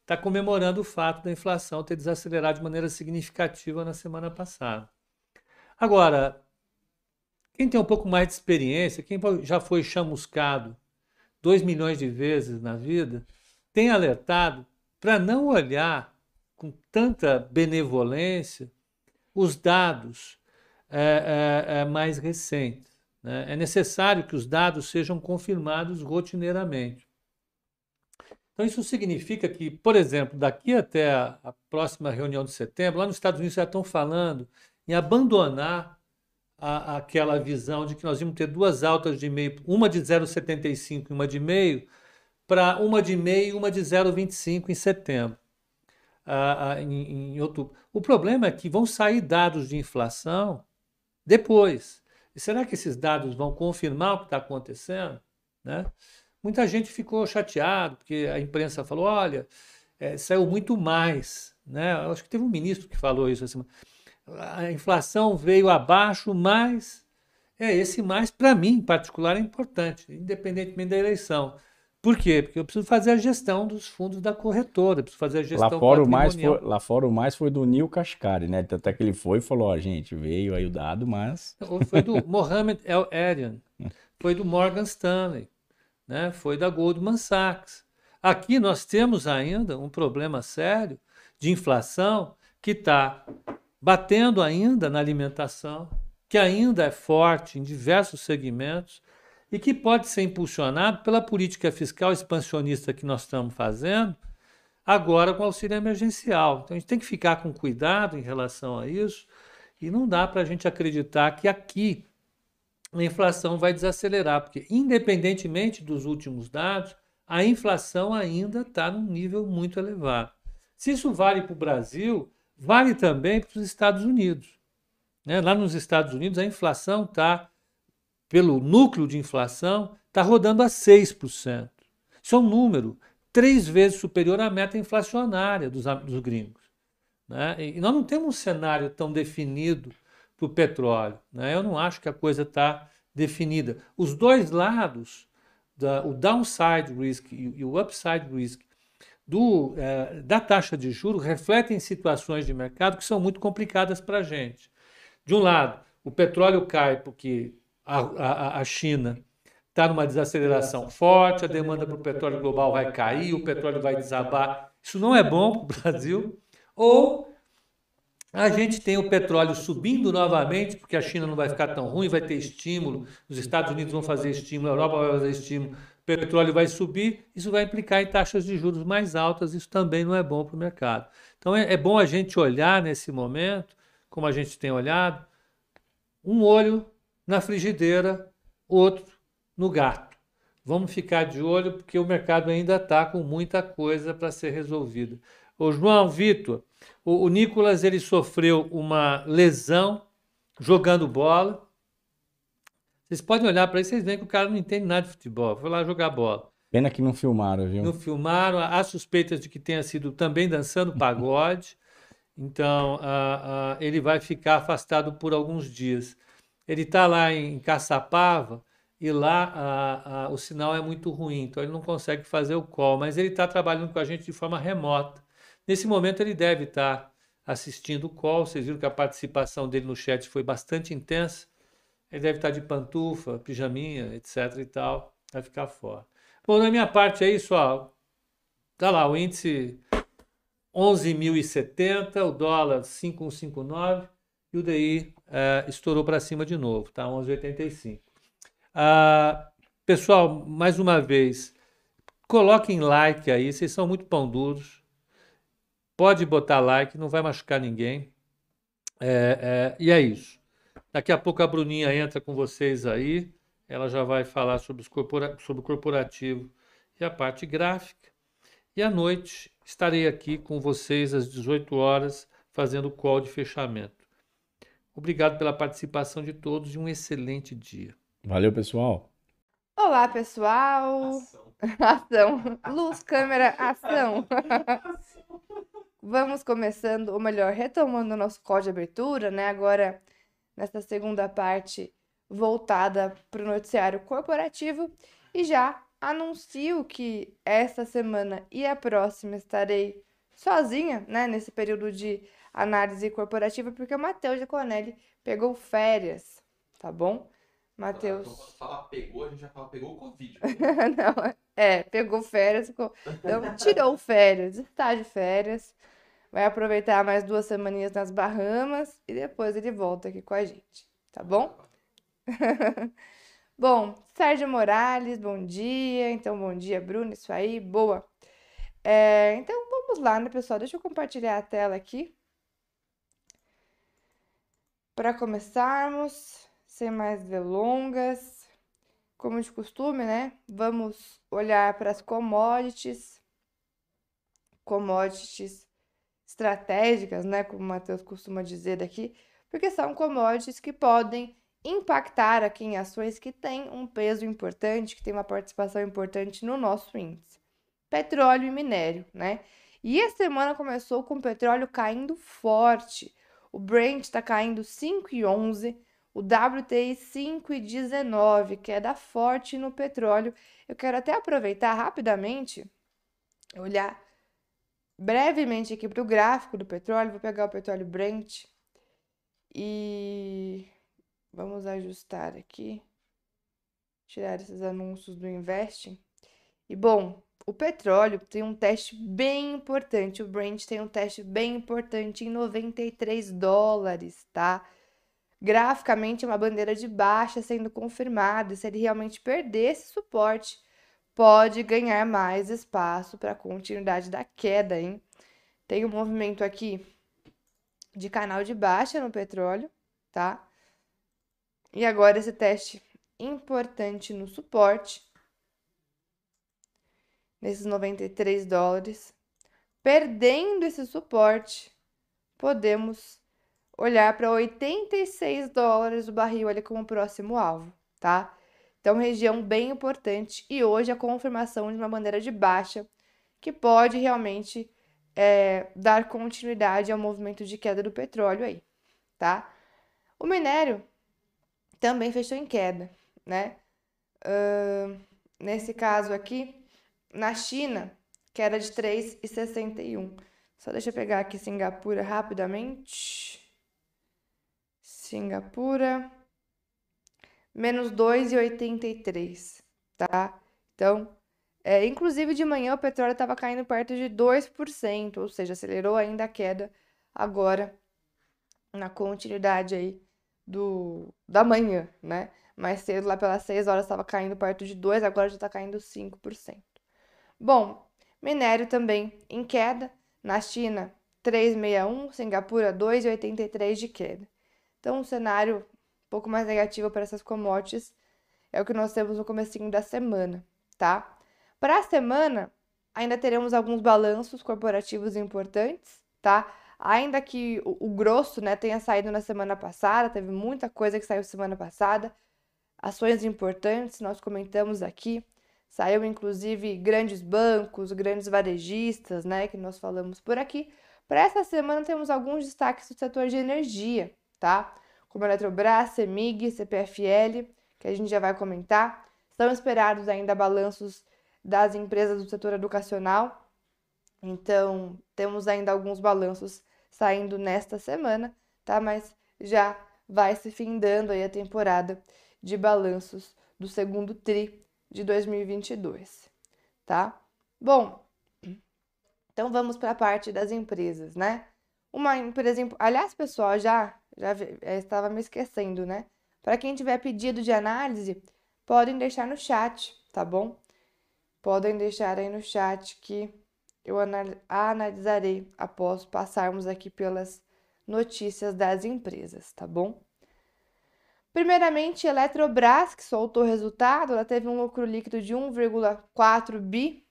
está comemorando o fato da inflação ter desacelerado de maneira significativa na semana passada. Agora, quem tem um pouco mais de experiência, quem já foi chamuscado 2 milhões de vezes na vida, tem alertado para não olhar com tanta benevolência os dados é, é, é mais recentes. Né? É necessário que os dados sejam confirmados rotineiramente. Então, isso significa que, por exemplo, daqui até a próxima reunião de setembro, lá nos Estados Unidos já estão falando em abandonar a, aquela visão de que nós íamos ter duas altas de meio, uma de 0,75 e uma de meio, para uma de meio e uma de 0,25 em setembro, em, em outubro. O problema é que vão sair dados de inflação depois. E será que esses dados vão confirmar o que está acontecendo? Né? Muita gente ficou chateado, porque a imprensa falou: olha, é, saiu muito mais. Né? Eu acho que teve um ministro que falou isso assim. A inflação veio abaixo, mas é esse mais, para mim, em particular, é importante, independentemente da eleição. Por quê? Porque eu preciso fazer a gestão dos fundos da corretora, preciso fazer a gestão lá fora o mais foi, Lá fora o mais foi do Nil Kashkari, né? Até que ele foi e falou, ó, gente, veio aí o dado, mas... Foi do Mohamed El Erian, foi do Morgan Stanley, né? foi da Goldman Sachs. Aqui nós temos ainda um problema sério de inflação que está batendo ainda na alimentação, que ainda é forte em diversos segmentos, e que pode ser impulsionado pela política fiscal expansionista que nós estamos fazendo, agora com auxílio emergencial. Então a gente tem que ficar com cuidado em relação a isso e não dá para a gente acreditar que aqui a inflação vai desacelerar, porque independentemente dos últimos dados, a inflação ainda está num nível muito elevado. Se isso vale para o Brasil, vale também para os Estados Unidos. Né? Lá nos Estados Unidos, a inflação está pelo núcleo de inflação, está rodando a 6%. Isso é um número três vezes superior à meta inflacionária dos, dos gringos. Né? E nós não temos um cenário tão definido para o petróleo. Né? Eu não acho que a coisa está definida. Os dois lados, da, o downside risk e, e o upside risk do, é, da taxa de juros, refletem situações de mercado que são muito complicadas para a gente. De um lado, o petróleo cai porque a, a, a China está numa desaceleração forte, a demanda para o petróleo global vai cair, o petróleo vai desabar. Isso não é bom para o Brasil. Ou a gente tem o petróleo subindo novamente, porque a China não vai ficar tão ruim, vai ter estímulo, os Estados Unidos vão fazer estímulo, a Europa vai fazer estímulo, petróleo vai subir, isso vai implicar em taxas de juros mais altas, isso também não é bom para o mercado. Então é, é bom a gente olhar nesse momento, como a gente tem olhado, um olho na frigideira, outro no gato. Vamos ficar de olho porque o mercado ainda está com muita coisa para ser resolvida. O João Vitor, o, o Nicolas ele sofreu uma lesão jogando bola. Vocês podem olhar para isso, vocês veem que o cara não entende nada de futebol. Foi lá jogar bola. Pena que não filmaram, viu? Não filmaram. Há suspeitas de que tenha sido também dançando pagode. Então, uh, uh, ele vai ficar afastado por alguns dias. Ele está lá em Caçapava e lá a, o sinal é muito ruim, então ele não consegue fazer o call, mas ele está trabalhando com a gente de forma remota. Nesse momento ele deve estar tá assistindo o call, vocês viram que a participação dele no chat foi bastante intensa. Ele deve estar de pantufa, pijaminha, etc e tal, vai ficar fora. Bom, na minha parte é isso, ó. Tá lá, o índice 11.070, o dólar 5,159 e o DI uh, estourou para cima de novo, tá? 11,85. Uh, pessoal, mais uma vez, coloquem like aí, vocês são muito pão duros. Pode botar like, não vai machucar ninguém. É, é, e é isso. Daqui a pouco a Bruninha entra com vocês aí. Ela já vai falar sobre, corpora sobre o corporativo e a parte gráfica. E à noite estarei aqui com vocês às 18 horas fazendo o call de fechamento. Obrigado pela participação de todos e um excelente dia. Valeu, pessoal. Olá, pessoal. Ação. ação. Luz, câmera, ação. Vamos começando, ou melhor, retomando o nosso código de abertura, né? Agora, nessa segunda parte voltada para o noticiário corporativo. E já anuncio que essa semana e a próxima estarei sozinha, né? Nesse período de análise corporativa, porque o Matheus de Conelli pegou férias, tá bom? Matheus. Então, quando fala pegou, a gente já fala pegou o Covid. Não, é, pegou férias, então tirou férias, está de férias, vai aproveitar mais duas semaninhas nas Bahamas e depois ele volta aqui com a gente, tá bom? Bom, Sérgio Morales, bom dia. Então, bom dia, Bruno, isso aí, boa. É, então, vamos lá, né, pessoal? Deixa eu compartilhar a tela aqui. Para começarmos, sem mais delongas, como de costume, né? Vamos olhar para as commodities, commodities estratégicas, né? Como o Matheus costuma dizer daqui, porque são commodities que podem impactar aqui em ações que têm um peso importante, que tem uma participação importante no nosso índice. Petróleo e minério, né? E a semana começou com o petróleo caindo forte. O Brent está caindo 5,11, o WTI 5,19, queda forte no petróleo. Eu quero até aproveitar rapidamente, olhar brevemente aqui para o gráfico do petróleo. Vou pegar o petróleo Brent e vamos ajustar aqui, tirar esses anúncios do Investing. E bom, o petróleo tem um teste bem importante, o Brent tem um teste bem importante em 93 dólares, tá? Graficamente é uma bandeira de baixa sendo confirmada, se ele realmente perder esse suporte, pode ganhar mais espaço para continuidade da queda, hein? Tem um movimento aqui de canal de baixa no petróleo, tá? E agora esse teste importante no suporte nesses 93 dólares. Perdendo esse suporte, podemos olhar para 86 dólares o barril ali como próximo alvo, tá? Então, região bem importante e hoje a confirmação de uma bandeira de baixa que pode realmente é, dar continuidade ao movimento de queda do petróleo aí, tá? O minério também fechou em queda, né? Uh, nesse caso aqui, na China, que era de 3,61. Só deixa eu pegar aqui Singapura rapidamente. Singapura, menos 2,83, tá? Então, é, inclusive de manhã o petróleo estava caindo perto de 2%, ou seja, acelerou ainda a queda agora na continuidade aí do da manhã, né? Mais cedo, lá pelas 6 horas, estava caindo perto de 2, agora já está caindo 5%. Bom, minério também em queda. Na China, 3,61, Singapura, 2,83 de queda. Então, um cenário pouco mais negativo para essas commodities é o que nós temos no comecinho da semana, tá? Para a semana, ainda teremos alguns balanços corporativos importantes, tá? Ainda que o, o, grosso, né, tenha saído na semana passada, teve muita coisa que saiu semana passada, ações importantes, nós comentamos aqui. Saiu inclusive grandes bancos, grandes varejistas, né, que nós falamos por aqui. Para essa semana temos alguns destaques do setor de energia, tá? Como Eletrobras, CEMIG, CPFL, que a gente já vai comentar. São esperados ainda balanços das empresas do setor educacional. Então, temos ainda alguns balanços saindo nesta semana, tá? Mas já vai se findando aí a temporada de balanços do segundo tri de 2022, tá? Bom, então vamos para a parte das empresas, né? Uma empresa, aliás, pessoal, já já eh, estava me esquecendo, né? Para quem tiver pedido de análise, podem deixar no chat, tá bom? Podem deixar aí no chat que eu analisarei após passarmos aqui pelas notícias das empresas, tá bom? Primeiramente, Eletrobras, que soltou o resultado, ela teve um lucro líquido de 1,4 bi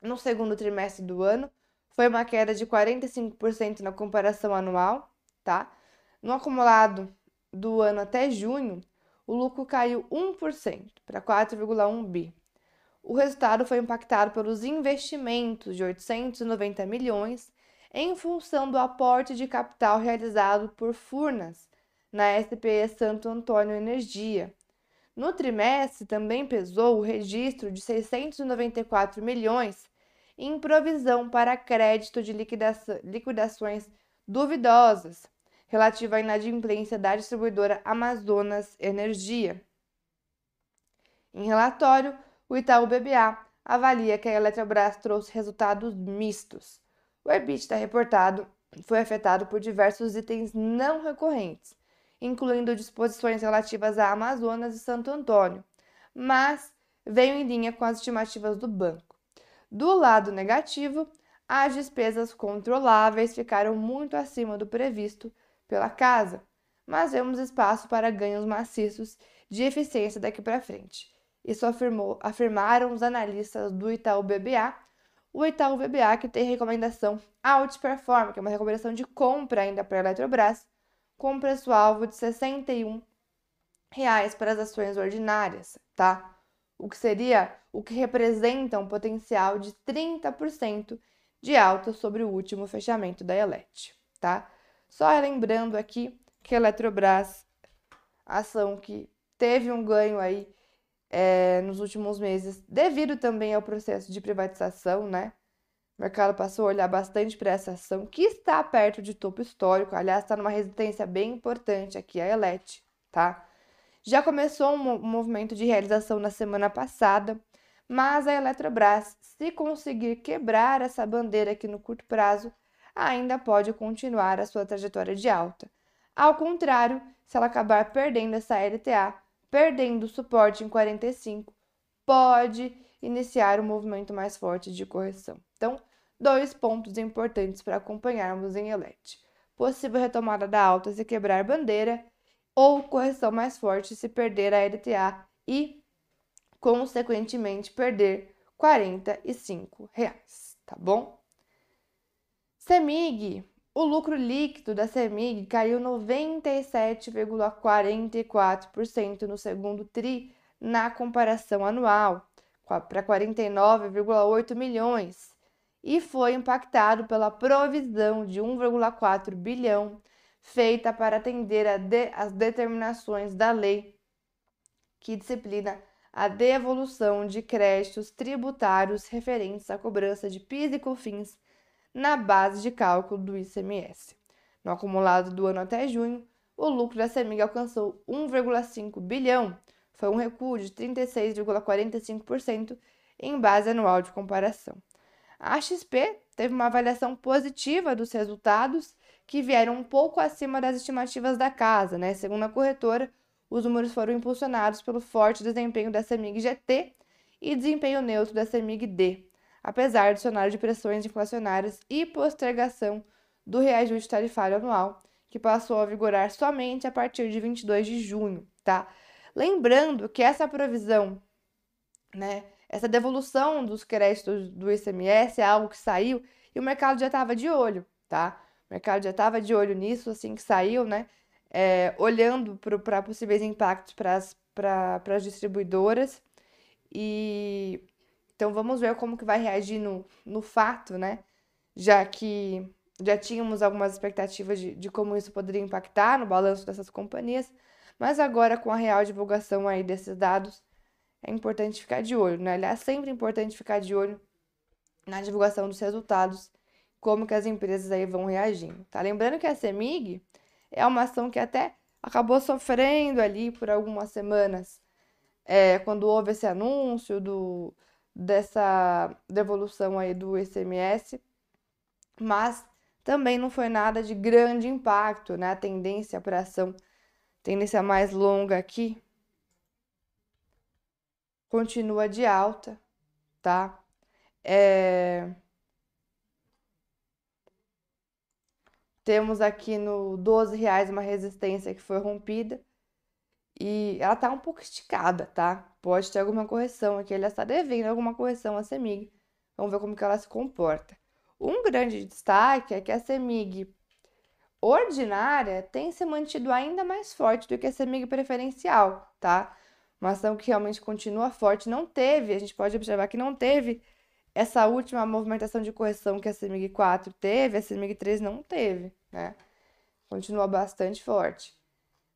no segundo trimestre do ano. Foi uma queda de 45% na comparação anual, tá? No acumulado do ano até junho, o lucro caiu 1% para 4,1 bi. O resultado foi impactado pelos investimentos de 890 milhões em função do aporte de capital realizado por Furnas na SPE Santo Antônio Energia. No trimestre também pesou o registro de 694 milhões em provisão para crédito de liquidações duvidosas relativa à inadimplência da distribuidora Amazonas Energia. Em relatório, o Itaú BBA avalia que a Eletrobras trouxe resultados mistos. O EBITDA reportado foi afetado por diversos itens não recorrentes, incluindo disposições relativas a Amazonas e Santo Antônio, mas veio em linha com as estimativas do banco. Do lado negativo, as despesas controláveis ficaram muito acima do previsto pela casa, mas vemos espaço para ganhos maciços de eficiência daqui para frente. Isso afirmou, afirmaram os analistas do Itaú BBA. O Itaú BBA que tem recomendação Outperform, que é uma recomendação de compra ainda para a Eletrobras, com preço-alvo de 61 reais para as ações ordinárias, tá? O que seria o que representa um potencial de 30% de alta sobre o último fechamento da Elet, tá? Só lembrando aqui que a Eletrobras, ação que teve um ganho aí é, nos últimos meses, devido também ao processo de privatização, né? O mercado passou a olhar bastante para essa ação, que está perto de topo histórico, aliás, está numa resistência bem importante aqui, a Elet, tá? Já começou um movimento de realização na semana passada, mas a Eletrobras, se conseguir quebrar essa bandeira aqui no curto prazo, ainda pode continuar a sua trajetória de alta. Ao contrário, se ela acabar perdendo essa LTA, perdendo o suporte em 45, pode iniciar um movimento mais forte de correção. Então, dois pontos importantes para acompanharmos em Elet. Possível retomada da alta se quebrar bandeira ou correção mais forte se perder a LTA e, consequentemente, perder 45 reais, tá bom? Semig, o lucro líquido da Semig caiu 97,44% no segundo TRI na comparação anual, para 49,8 milhões, e foi impactado pela provisão de 1,4 bilhão feita para atender às de, determinações da lei que disciplina a devolução de créditos tributários referentes à cobrança de PIS e COFINS na base de cálculo do ICMS. No acumulado do ano até junho, o lucro da CEMIG alcançou 1,5 bilhão, foi um recuo de 36,45% em base anual de comparação. A XP teve uma avaliação positiva dos resultados, que vieram um pouco acima das estimativas da casa, né? Segundo a corretora, os números foram impulsionados pelo forte desempenho da CEMIG GT e desempenho neutro da CEMIG D, apesar do cenário de pressões inflacionárias e postergação do reajuste tarifário anual, que passou a vigorar somente a partir de 22 de junho, tá? Lembrando que essa provisão, né, essa devolução dos créditos do ICMS é algo que saiu e o mercado já estava de olho, tá? O mercado já estava de olho nisso assim que saiu, né? É, olhando para possíveis impactos para as distribuidoras e então vamos ver como que vai reagir no, no fato, né? Já que já tínhamos algumas expectativas de, de como isso poderia impactar no balanço dessas companhias, mas agora com a real divulgação aí desses dados, é importante ficar de olho, né? Aliás, sempre importante ficar de olho na divulgação dos resultados, como que as empresas aí vão reagindo, tá? Lembrando que a CEMIG é uma ação que até acabou sofrendo ali por algumas semanas, é, quando houve esse anúncio do, dessa devolução aí do ICMS, mas também não foi nada de grande impacto, né? A tendência para ação, tendência mais longa aqui, continua de alta, tá? É... Temos aqui no 12 reais uma resistência que foi rompida e ela tá um pouco esticada, tá? Pode ter alguma correção aqui. Ela está devendo alguma correção à CEMIG. Vamos ver como que ela se comporta. Um grande destaque é que a CEMIG ordinária tem se mantido ainda mais forte do que a CEMIG preferencial, tá? Uma ação que realmente continua forte. Não teve, a gente pode observar que não teve essa última movimentação de correção que a CEMIG 4 teve, a CEMIG 3 não teve, né? Continua bastante forte.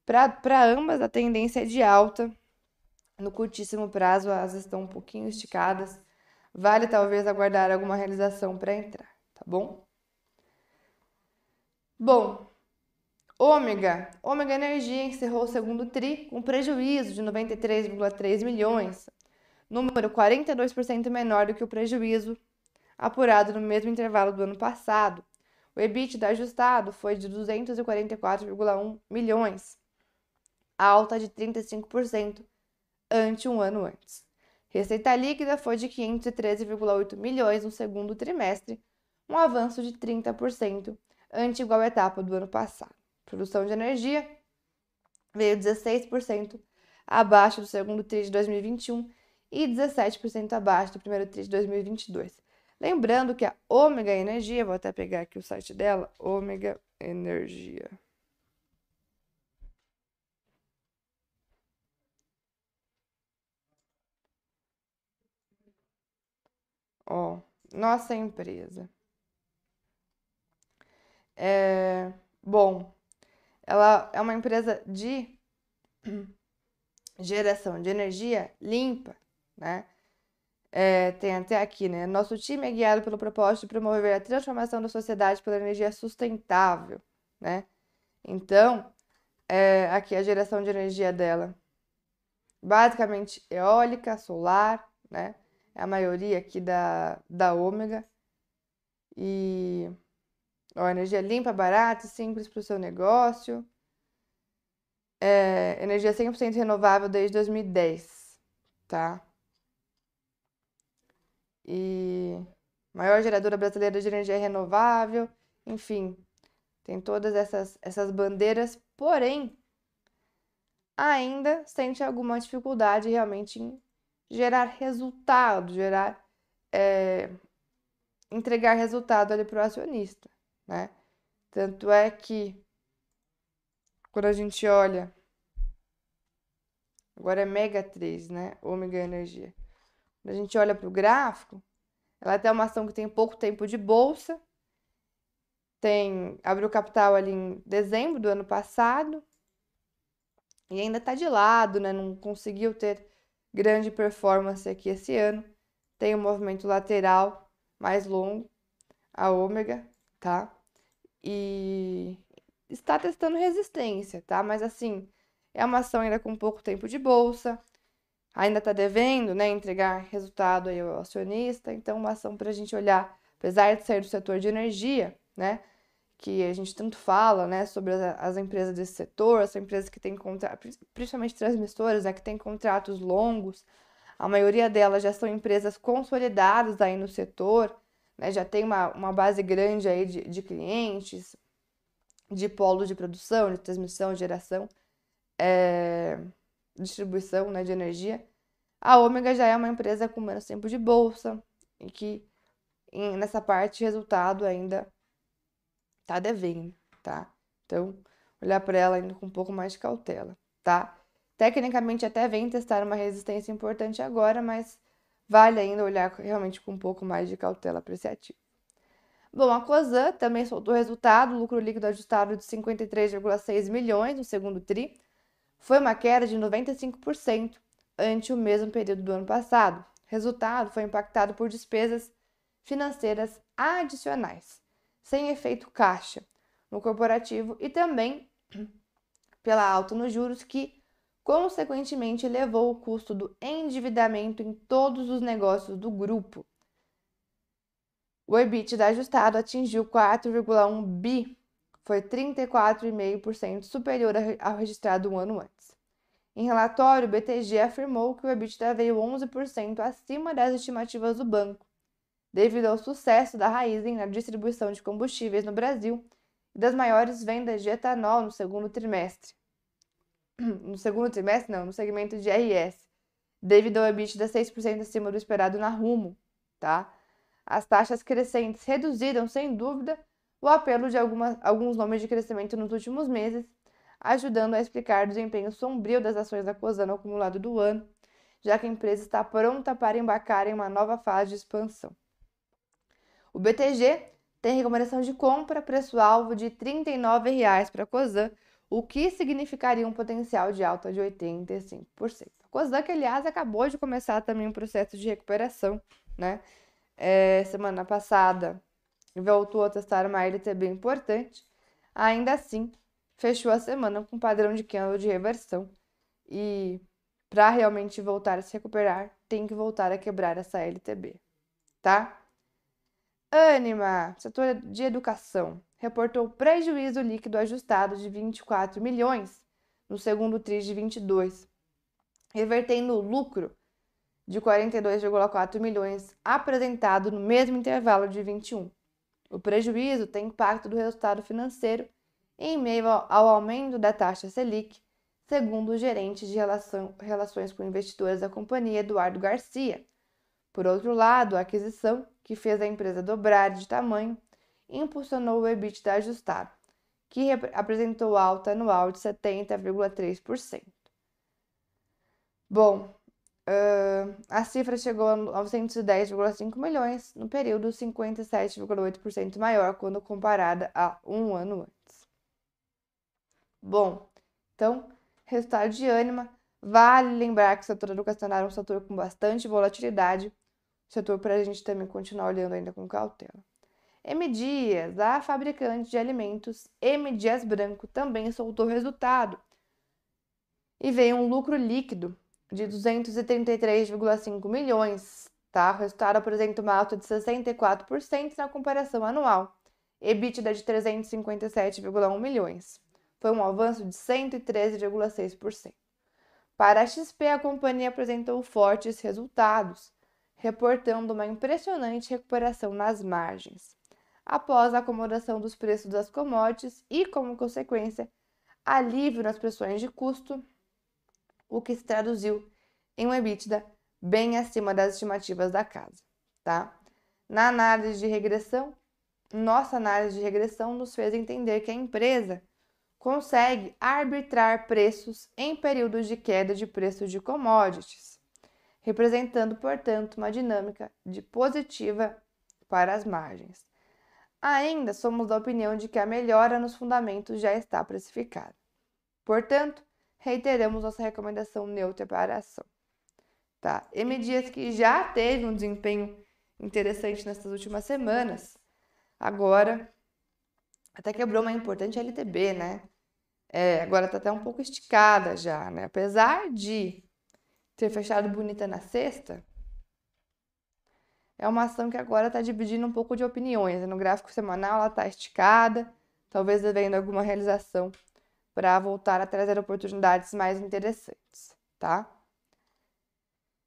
Para ambas, a tendência é de alta. No curtíssimo prazo, elas estão um pouquinho esticadas. Vale talvez aguardar alguma realização para entrar, tá bom? Bom, Ômega. Ômega Energia encerrou o segundo TRI com prejuízo de 93,3 milhões, número 42% menor do que o prejuízo apurado no mesmo intervalo do ano passado. O EBITDA ajustado foi de 244,1 milhões, alta de 35% ante um ano antes. Receita líquida foi de 513,8 milhões no segundo trimestre, um avanço de 30% ante igual etapa do ano passado. Produção de energia veio 16% abaixo do segundo TRI de 2021 e 17% abaixo do primeiro TRI de 2022. Lembrando que a Ômega Energia, vou até pegar aqui o site dela, Ômega Energia. Ó, nossa empresa. É, bom, ela é uma empresa de geração de energia limpa, né? É, tem até aqui, né? Nosso time é guiado pelo propósito de promover a transformação da sociedade pela energia sustentável, né? Então, é, aqui a geração de energia dela, basicamente eólica, solar, né? É a maioria aqui da, da ômega. E ó, energia limpa, barata simples para o seu negócio. É, energia 100% renovável desde 2010, tá? E maior geradora brasileira de energia renovável, enfim, tem todas essas, essas bandeiras, porém, ainda sente alguma dificuldade realmente em gerar resultado, gerar, é, entregar resultado ali para o acionista, né? Tanto é que quando a gente olha, agora é Mega 3, né? Ômega Energia. A gente olha para o gráfico, ela tem uma ação que tem pouco tempo de bolsa, tem abriu capital ali em dezembro do ano passado e ainda está de lado, né? Não conseguiu ter grande performance aqui esse ano. Tem um movimento lateral mais longo, a ômega, tá? E está testando resistência, tá? Mas assim, é uma ação ainda com pouco tempo de bolsa, ainda está devendo, né, entregar resultado aí ao acionista, então uma ação para a gente olhar, apesar de ser do setor de energia, né, que a gente tanto fala, né, sobre as, as empresas desse setor, as empresas que têm contratos, principalmente transmissoras, né, que têm contratos longos, a maioria delas já são empresas consolidadas aí no setor, né, já tem uma, uma base grande aí de, de clientes, de polo de produção, de transmissão, geração, é, distribuição né, de energia. A Ômega já é uma empresa com menos tempo de bolsa e que em, nessa parte resultado ainda tá devendo, tá? Então, olhar para ela ainda com um pouco mais de cautela, tá? Tecnicamente até vem testar uma resistência importante agora, mas vale ainda olhar realmente com um pouco mais de cautela apreciativa. Bom, a Cosan também soltou resultado, lucro líquido ajustado de 53,6 milhões no segundo tri, foi uma queda de 95% ante o mesmo período do ano passado. Resultado foi impactado por despesas financeiras adicionais, sem efeito caixa no corporativo e também pela alta nos juros que consequentemente levou o custo do endividamento em todos os negócios do grupo. O EBITDA ajustado atingiu 4,1 bi, foi 34,5% superior ao registrado um ano antes. Em relatório, o BTG afirmou que o EBITDA veio 11% acima das estimativas do banco, devido ao sucesso da Raizen na distribuição de combustíveis no Brasil e das maiores vendas de etanol no segundo trimestre. No segundo trimestre, não, no segmento de RS, devido ao EBITDA 6% acima do esperado na Rumo, tá? As taxas crescentes reduziram, sem dúvida, o apelo de algumas, alguns nomes de crescimento nos últimos meses, ajudando a explicar o desempenho sombrio das ações da Cosan no acumulado do ano, já que a empresa está pronta para embarcar em uma nova fase de expansão. O BTG tem recomendação de compra preço-alvo de R$ 39,00 para a Cosan, o que significaria um potencial de alta de 85%. A Cosan, que aliás acabou de começar também um processo de recuperação, né? É, semana passada voltou a testar uma LTB importante, ainda assim fechou a semana com padrão de candle de reversão e para realmente voltar a se recuperar, tem que voltar a quebrar essa LTB, tá? Anima, setor de educação, reportou prejuízo líquido ajustado de 24 milhões no segundo TRI de 22, revertendo o lucro de 42,4 milhões apresentado no mesmo intervalo de 21. O prejuízo tem impacto do resultado financeiro em meio ao aumento da taxa Selic, segundo o gerente de relação, relações com investidores da companhia, Eduardo Garcia. Por outro lado, a aquisição, que fez a empresa dobrar de tamanho, impulsionou o EBITDA ajustado, que apresentou alta anual de 70,3%. Bom, uh, a cifra chegou a 910,5 milhões, no período 57,8% maior quando comparada a um ano antes. Bom, então, resultado de ânima. Vale lembrar que o setor educacional é um setor com bastante volatilidade, setor para a gente também continuar olhando ainda com cautela. M. Dias, a fabricante de alimentos M. Dias Branco, também soltou resultado e veio um lucro líquido de 233,5 milhões. Tá? O resultado apresenta uma alta de 64% na comparação anual. EBITDA de 357,1 milhões. Foi um avanço de 113,6%. Para a XP, a companhia apresentou fortes resultados, reportando uma impressionante recuperação nas margens, após a acomodação dos preços das commodities e, como consequência, alívio nas pressões de custo o que se traduziu em um EBITDA bem acima das estimativas da casa, tá? Na análise de regressão, nossa análise de regressão nos fez entender que a empresa consegue arbitrar preços em períodos de queda de preços de commodities, representando, portanto, uma dinâmica de positiva para as margens. Ainda somos da opinião de que a melhora nos fundamentos já está precificada. Portanto, reiteramos nossa recomendação neutra para a ação. Tá? M. Dias, que já teve um desempenho interessante nessas últimas semanas, agora até quebrou uma importante LTB, né? É, agora está até um pouco esticada já, né? Apesar de ter fechado bonita na sexta, é uma ação que agora está dividindo um pouco de opiniões. No gráfico semanal ela está esticada, talvez devendo alguma realização para voltar a trazer oportunidades mais interessantes, tá?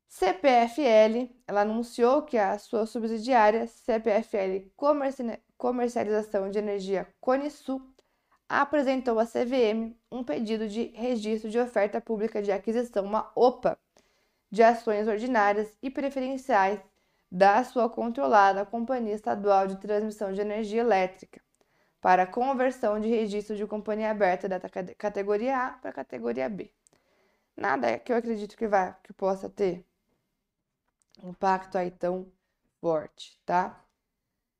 CPFL, ela anunciou que a sua subsidiária CPFL Comercialização de Energia Conisul apresentou à CVM um pedido de registro de oferta pública de aquisição, uma OPA, de ações ordinárias e preferenciais da sua controlada Companhia Estadual de Transmissão de Energia Elétrica, para conversão de registro de companhia aberta da categoria A para a categoria B. Nada que eu acredito que vai, que possa ter impacto aí tão forte, tá?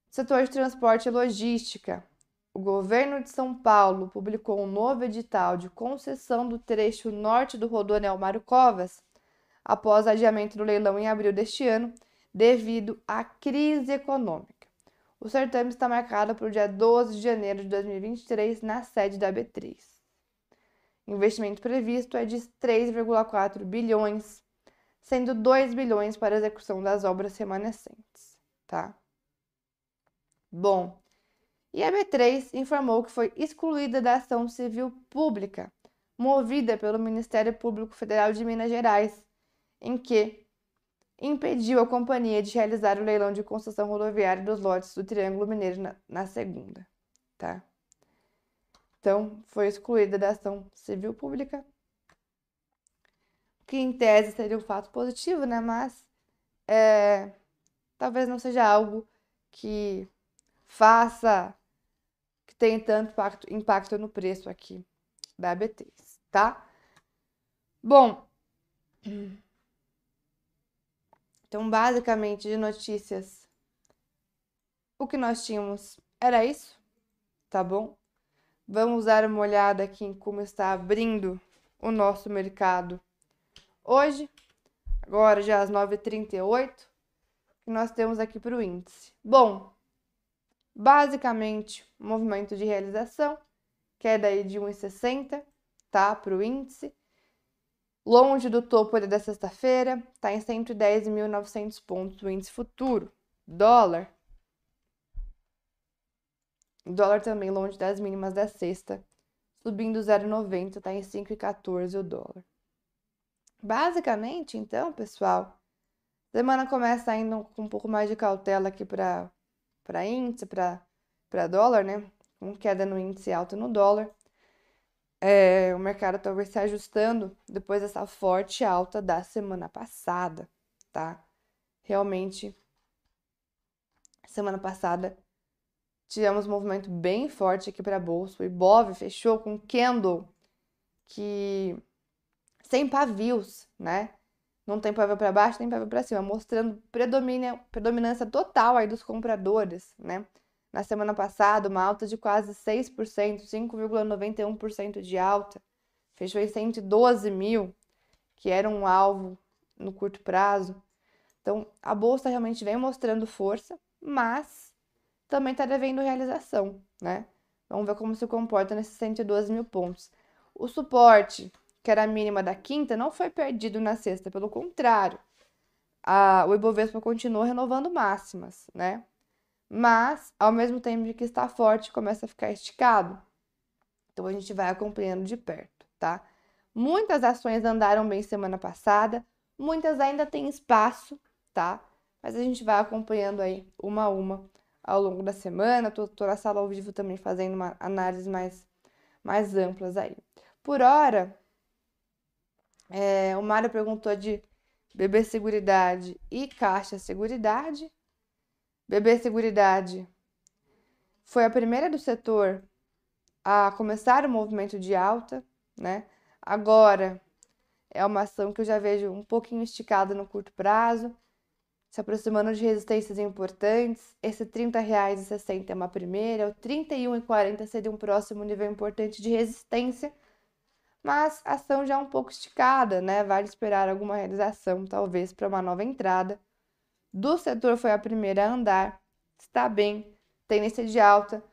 Setor de transporte e logística. O governo de São Paulo publicou um novo edital de concessão do trecho norte do Rodonel Mário Covas, após adiamento do leilão em abril deste ano, devido à crise econômica. O certame está marcado para o dia 12 de janeiro de 2023 na sede da B3. O investimento previsto é de 3,4 bilhões, sendo 2 bilhões para a execução das obras remanescentes, tá? Bom, e a B3 informou que foi excluída da ação civil pública movida pelo Ministério Público Federal de Minas Gerais, em que impediu a companhia de realizar o leilão de concessão rodoviária dos lotes do Triângulo Mineiro na, na segunda, tá? Então, foi excluída da ação civil pública, que em tese seria um fato positivo, né? Mas é, talvez não seja algo que faça que tenha tanto impacto, impacto no preço aqui da ABTs, tá? Bom, então, basicamente, de notícias, o que nós tínhamos era isso, tá bom? Vamos dar uma olhada aqui em como está abrindo o nosso mercado hoje, agora já às 9h38, que nós temos aqui para o índice. Bom, basicamente, movimento de realização, queda aí de 1,60, tá, para o índice longe do topo da sexta-feira, está em 110.900 pontos o índice futuro. Dólar. Dólar também longe das mínimas da sexta, subindo 0,90, está em 5,14 o dólar. Basicamente, então, pessoal, semana começa ainda com um pouco mais de cautela aqui para para índice, para dólar, né? Com queda no índice alta no dólar. É, o mercado talvez se ajustando depois dessa forte alta da semana passada, tá? Realmente, semana passada tivemos um movimento bem forte aqui para a bolsa. O Ibov fechou com candle que sem pavios, né? Não tem pavio para baixo, nem pavio para cima, mostrando predominância total aí dos compradores, né? Na semana passada, uma alta de quase 6%, 5,91% de alta. Fechou em 112 mil, que era um alvo no curto prazo. Então, a bolsa realmente vem mostrando força, mas também está devendo realização, né? Vamos ver como se comporta nesses 112 mil pontos. O suporte que era a mínima da quinta, não foi perdido na sexta, pelo contrário. A, o Ibovespa continua renovando máximas, né? Mas, ao mesmo tempo que está forte, começa a ficar esticado. Então, a gente vai acompanhando de perto, tá? Muitas ações andaram bem semana passada, muitas ainda têm espaço, tá? Mas a gente vai acompanhando aí uma a uma ao longo da semana. Tô, tô na sala ao vivo também fazendo uma análise mais, mais amplas aí. Por hora, é, o Mário perguntou de BB Seguridade e Caixa Seguridade. BB Seguridade foi a primeira do setor a começar o movimento de alta, né? Agora é uma ação que eu já vejo um pouquinho esticada no curto prazo, se aproximando de resistências importantes. Esse R$ 30,60 é uma primeira, o R$ 31,40 seria um próximo nível importante de resistência mas a ação já é um pouco esticada, né? Vale esperar alguma realização, talvez, para uma nova entrada. Do setor foi a primeira a andar, está bem, tendência de alta,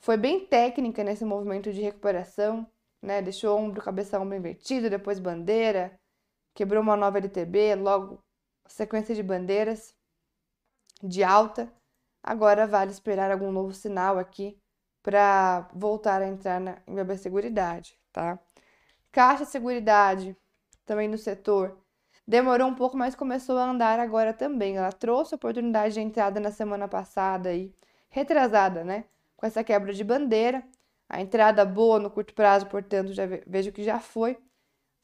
foi bem técnica nesse movimento de recuperação, né? Deixou ombro, cabeça, ombro invertido, depois bandeira, quebrou uma nova LTB, logo sequência de bandeiras de alta. Agora vale esperar algum novo sinal aqui para voltar a entrar na, em BB Seguridade, tá? Caixa Seguridade, também no setor, demorou um pouco, mas começou a andar agora também. Ela trouxe oportunidade de entrada na semana passada e retrasada, né? Com essa quebra de bandeira. A entrada boa no curto prazo, portanto, já vejo que já foi.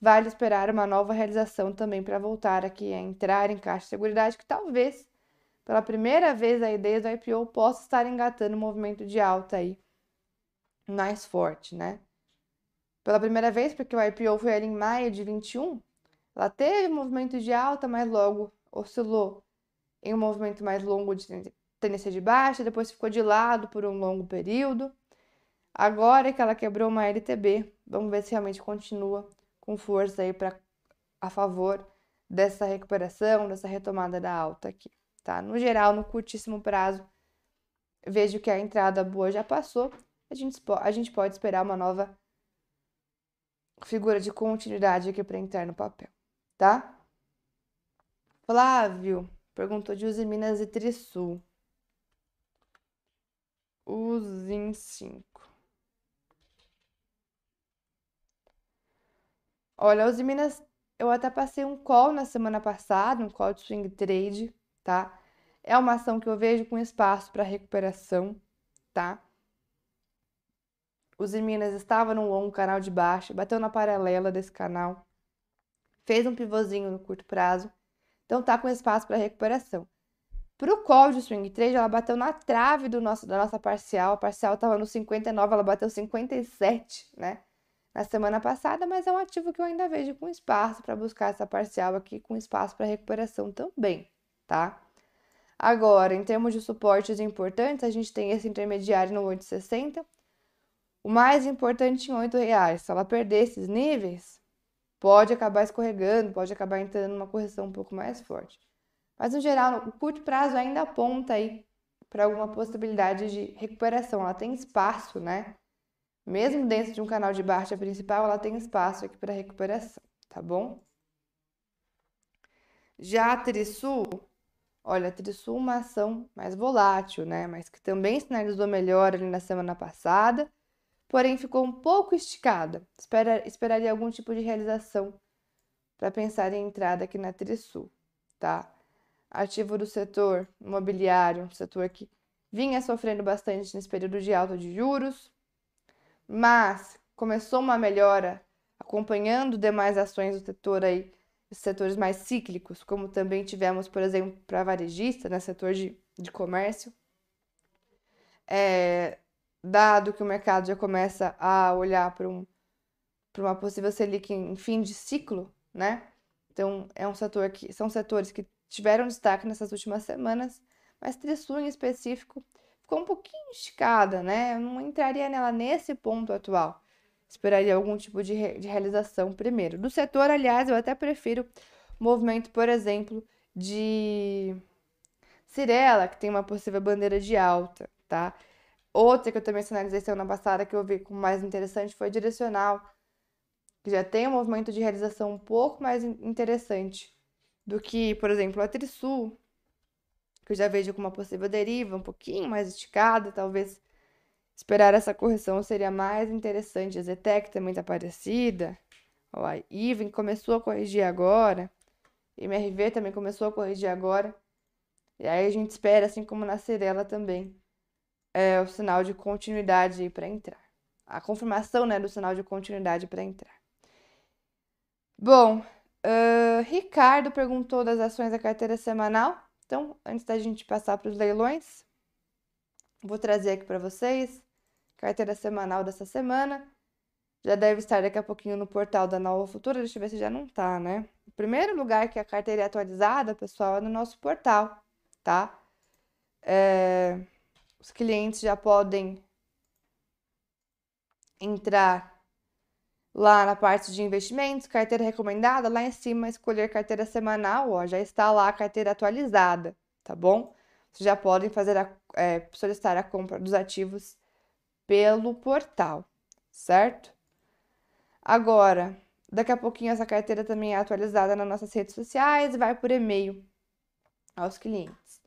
Vale esperar uma nova realização também para voltar aqui a entrar em Caixa Seguridade, que talvez, pela primeira vez aí desde o IPO, possa estar engatando um movimento de alta aí mais forte, né? Pela primeira vez, porque o IPO foi ali em maio de 21, ela teve um movimento de alta, mas logo oscilou em um movimento mais longo de tendência de baixa, depois ficou de lado por um longo período. Agora que ela quebrou uma LTB, vamos ver se realmente continua com força aí para a favor dessa recuperação, dessa retomada da alta aqui, tá? No geral, no curtíssimo prazo, vejo que a entrada boa já passou, a gente, a gente pode esperar uma nova figura de continuidade aqui para entrar no papel, tá? Flávio perguntou de Usiminas e Trisul. Usim 5. Olha, Usiminas, eu até passei um call na semana passada, um call de swing trade, tá? É uma ação que eu vejo com espaço para recuperação, tá? Os Minas estava no longo canal de baixo, bateu na paralela desse canal, fez um pivôzinho no curto prazo, então tá com espaço para recuperação. Para o call de swing trade, ela bateu na trave do nosso, da nossa parcial. A parcial estava no 59, ela bateu 57, né? Na semana passada, mas é um ativo que eu ainda vejo com espaço para buscar essa parcial aqui, com espaço para recuperação também, tá? Agora, em termos de suportes importantes, a gente tem esse intermediário no 860 o mais importante em R$ reais. Se ela perder esses níveis, pode acabar escorregando, pode acabar entrando numa correção um pouco mais forte. Mas no geral, o curto prazo ainda aponta aí para alguma possibilidade de recuperação. Ela tem espaço, né? Mesmo dentro de um canal de baixa principal, ela tem espaço aqui para recuperação, tá bom? Já a Trisul, olha, a Trisul é uma ação mais volátil, né? Mas que também sinalizou melhor ali na semana passada porém ficou um pouco esticada. Espera, esperaria algum tipo de realização para pensar em entrada aqui na Trisul, tá? Ativo do setor imobiliário, um setor que vinha sofrendo bastante nesse período de alta de juros, mas começou uma melhora acompanhando demais ações do setor aí, setores mais cíclicos, como também tivemos, por exemplo, para varejista, né, setor de, de comércio. É, dado que o mercado já começa a olhar para um, uma possível Selic em fim de ciclo, né? Então, é um setor que são setores que tiveram destaque nessas últimas semanas, mas Trisul em específico ficou um pouquinho esticada, né? Eu não entraria nela nesse ponto atual. Esperaria algum tipo de, re de realização primeiro. Do setor, aliás, eu até prefiro movimento, por exemplo, de Cirela, que tem uma possível bandeira de alta, tá? Outra que eu também sinalizei semana passada que eu vi como mais interessante foi direcional, que já tem um movimento de realização um pouco mais interessante do que, por exemplo, a Trisul, que eu já vejo com uma possível deriva um pouquinho mais esticada, talvez esperar essa correção seria mais interessante. A Zetec também está parecida. a Even começou a corrigir agora. MRV também começou a corrigir agora. E aí a gente espera, assim como na Cirela também, é, o sinal de continuidade para entrar. A confirmação né, do sinal de continuidade para entrar. Bom, uh, Ricardo perguntou das ações da carteira semanal. Então, antes da gente passar para os leilões, vou trazer aqui para vocês carteira semanal dessa semana. Já deve estar daqui a pouquinho no portal da Nova Futura. Deixa eu ver se já não tá, né? O primeiro lugar que a carteira é atualizada, pessoal, é no nosso portal, tá? É... Os clientes já podem entrar lá na parte de investimentos, carteira recomendada, lá em cima escolher carteira semanal, ó, já está lá a carteira atualizada, tá bom? Vocês já podem fazer a, é, solicitar a compra dos ativos pelo portal, certo? Agora, daqui a pouquinho essa carteira também é atualizada nas nossas redes sociais e vai por e-mail aos clientes.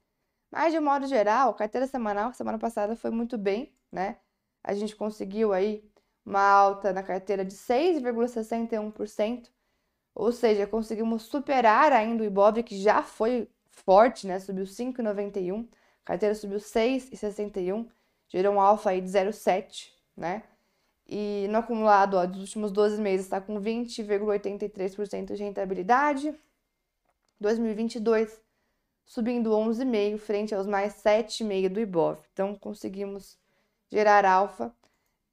Mas de um modo geral, a carteira semanal, semana passada foi muito bem, né? A gente conseguiu aí uma alta na carteira de 6,61%, ou seja, conseguimos superar ainda o Ibov, que já foi forte, né? Subiu 5,91, a carteira subiu 6,61, gerou um alfa aí de 0,7, né? E no acumulado, ó, dos últimos 12 meses está com 20,83% de rentabilidade. 2022 subindo 11,5 frente aos mais 7,5 do Ibov. Então conseguimos gerar alfa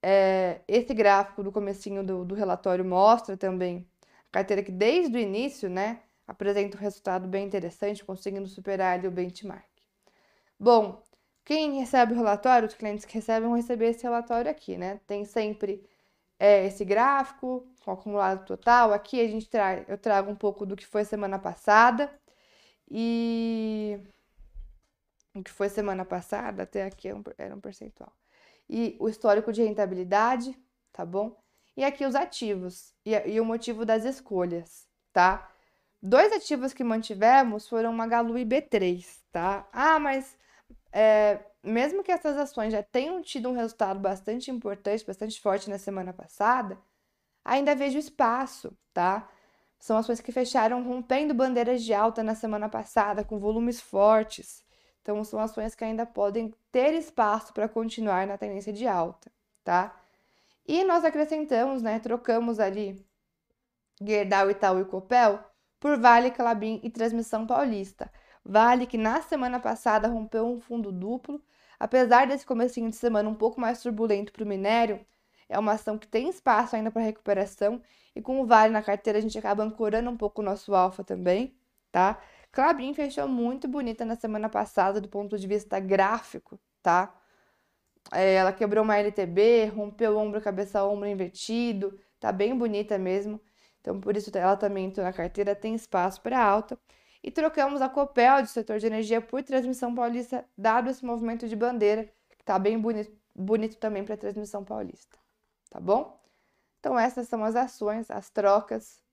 é, esse gráfico do comecinho do, do relatório mostra também a carteira que desde o início, né, apresenta um resultado bem interessante, conseguindo superar ali, o benchmark. Bom, quem recebe o relatório, os clientes que recebem vão receber esse relatório aqui, né? Tem sempre é, esse gráfico com acumulado total. Aqui a gente tra eu trago um pouco do que foi semana passada e o que foi semana passada até aqui é era um percentual e o histórico de rentabilidade, tá bom? E aqui os ativos e, e o motivo das escolhas, tá? Dois ativos que mantivemos foram Magalu e B3, tá? Ah, mas é, mesmo que essas ações já tenham tido um resultado bastante importante, bastante forte na semana passada, ainda vejo espaço, tá? São ações que fecharam rompendo bandeiras de alta na semana passada, com volumes fortes. Então, são ações que ainda podem ter espaço para continuar na tendência de alta, tá? E nós acrescentamos, né, trocamos ali Gerdau, Itaú e Copel por Vale, Clabin e Transmissão Paulista. Vale que na semana passada rompeu um fundo duplo, apesar desse comecinho de semana um pouco mais turbulento para o minério, é uma ação que tem espaço ainda para recuperação e com o Vale na carteira a gente acaba ancorando um pouco o nosso alfa também, tá? Clabin fechou muito bonita na semana passada do ponto de vista gráfico, tá? É, ela quebrou uma LTB, rompeu ombro, cabeça, ombro invertido, tá bem bonita mesmo. Então, por isso ela também entrou na carteira, tem espaço para alta. E trocamos a Copel do setor de energia por transmissão paulista, dado esse movimento de bandeira, que tá bem bonito, bonito também para transmissão paulista. Tá bom? Então, essas são as ações, as trocas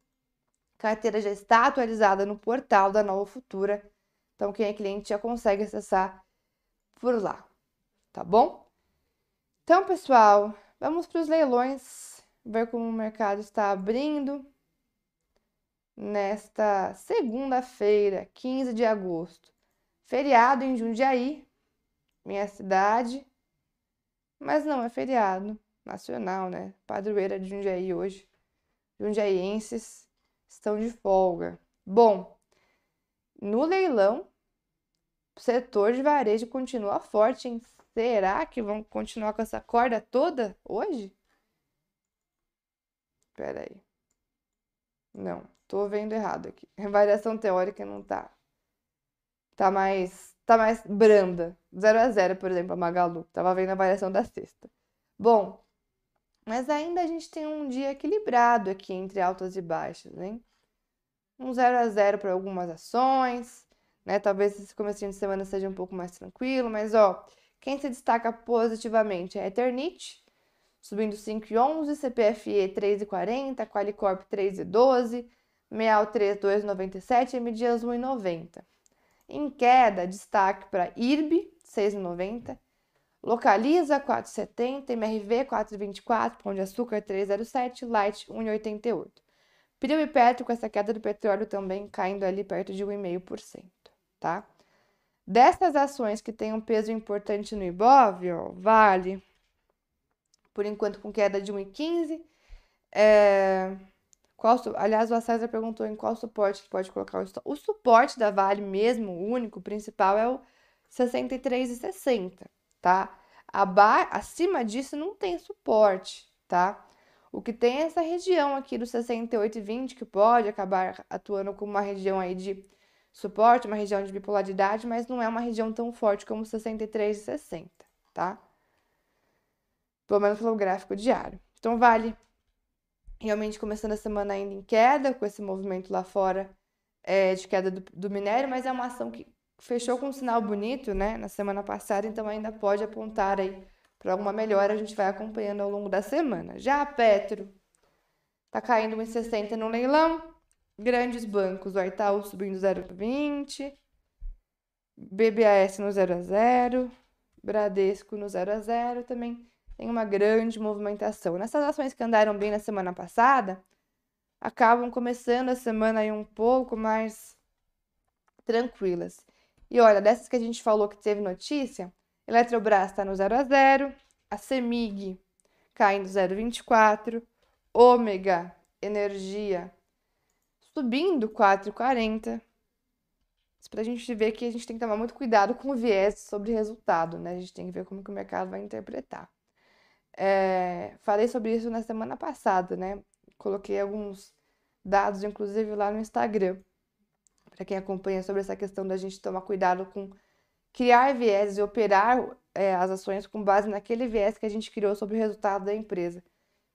carteira já está atualizada no portal da Nova Futura. Então, quem é cliente já consegue acessar por lá, tá bom? Então, pessoal, Vamos para os leilões, ver como o mercado está abrindo nesta segunda-feira, 15 de agosto. Feriado em Jundiaí, minha cidade, mas não é feriado nacional, né? Padroeira de Jundiaí hoje. Jundiaienses estão de folga. Bom, no leilão, o setor de varejo continua forte, hein? Será que vão continuar com essa corda toda hoje? Espera aí. Não, tô vendo errado aqui. A variação teórica não tá. Tá mais, tá mais branda. 0 a 0, por exemplo, a Magalu. Tava vendo a variação da sexta. Bom, mas ainda a gente tem um dia equilibrado aqui entre altas e baixas, hein? Um 0 a 0 para algumas ações, né? Talvez esse começo de semana seja um pouco mais tranquilo, mas ó, quem se destaca positivamente é a Eternit, subindo 5,11, CPFE 3,40, Qualicorp 3,12, Meal 3, 2,97 e MDias 1,90. Em queda, destaque para IRB 6,90, Localiza 4,70, MRV 4,24, Pão de Açúcar 3,07, Light 1,88. Prio e Petro com essa queda do petróleo também caindo ali perto de 1,5%, tá? Dessas ações que têm um peso importante no Ibov, ó, Vale, por enquanto com queda de 1,15. É... Qual, aliás, o César perguntou em qual suporte que pode colocar o O suporte da Vale mesmo, o único, principal, é o 63,60, tá? Aba acima disso não tem suporte, tá? O que tem é essa região aqui do 68,20 que pode acabar atuando como uma região aí de suporte, uma região de bipolaridade, mas não é uma região tão forte como 63 e 60, tá? Pelo menos pelo gráfico diário. Então, vale realmente começando a semana ainda em queda, com esse movimento lá fora é, de queda do, do, minério, mas é uma ação que fechou com um sinal bonito, né, na semana passada, então ainda pode apontar aí para alguma melhora, a gente vai acompanhando ao longo da semana. Já a Petro tá caindo 1,60 no leilão, Grandes bancos, o Itaú subindo 0,20, BBAS no 0 a 0, Bradesco no 0 a 0, também tem uma grande movimentação. Nessas ações que andaram bem na semana passada, acabam começando a semana aí um pouco mais tranquilas. E olha, dessas que a gente falou que teve notícia, Eletrobras está no 0 a 0, a Semig caindo 0,24, Ômega Energia subindo 4,40. Para a gente ver que a gente tem que tomar muito cuidado com o viés sobre resultado, né? A gente tem que ver como que o mercado vai interpretar. É, falei sobre isso na semana passada, né? Coloquei alguns dados, inclusive, lá no Instagram, para quem acompanha sobre essa questão da gente tomar cuidado com criar viés e operar é, as ações com base naquele viés que a gente criou sobre o resultado da empresa.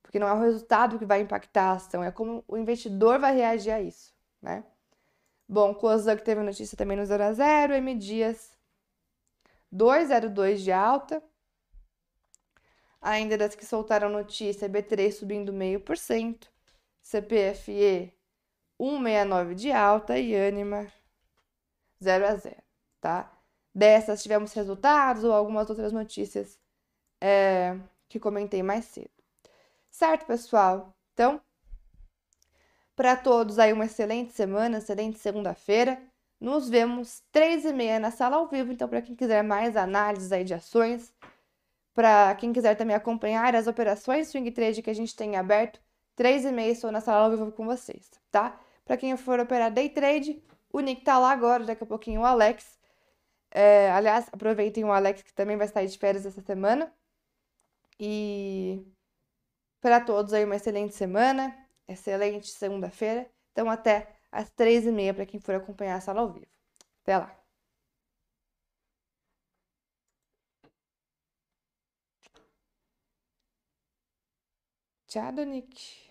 Porque não é o resultado que vai impactar a ação, é como o investidor vai reagir a isso, né? Bom, que teve notícia também no 0 a 0, M Dias 202 de alta. Ainda das que soltaram notícia, B3 subindo meio por cento, CPFE 169 de alta e Anima 0 a 0, tá? Dessas tivemos resultados ou algumas outras notícias é, que comentei mais cedo. Certo, pessoal? Então, para todos aí uma excelente semana, excelente segunda-feira. Nos vemos três e meia na sala ao vivo. Então, para quem quiser mais análises aí de ações, para quem quiser também acompanhar as operações swing trade que a gente tem aberto, três e meia estou na sala ao vivo com vocês, tá? Para quem for operar day trade, o Nick tá lá agora, daqui a pouquinho o Alex. É, aliás, aproveitem o Alex que também vai sair de férias essa semana. E para todos aí uma excelente semana, excelente segunda-feira. Então até às três e meia para quem for acompanhar a sala ao vivo. Até lá. Tchau, Nick.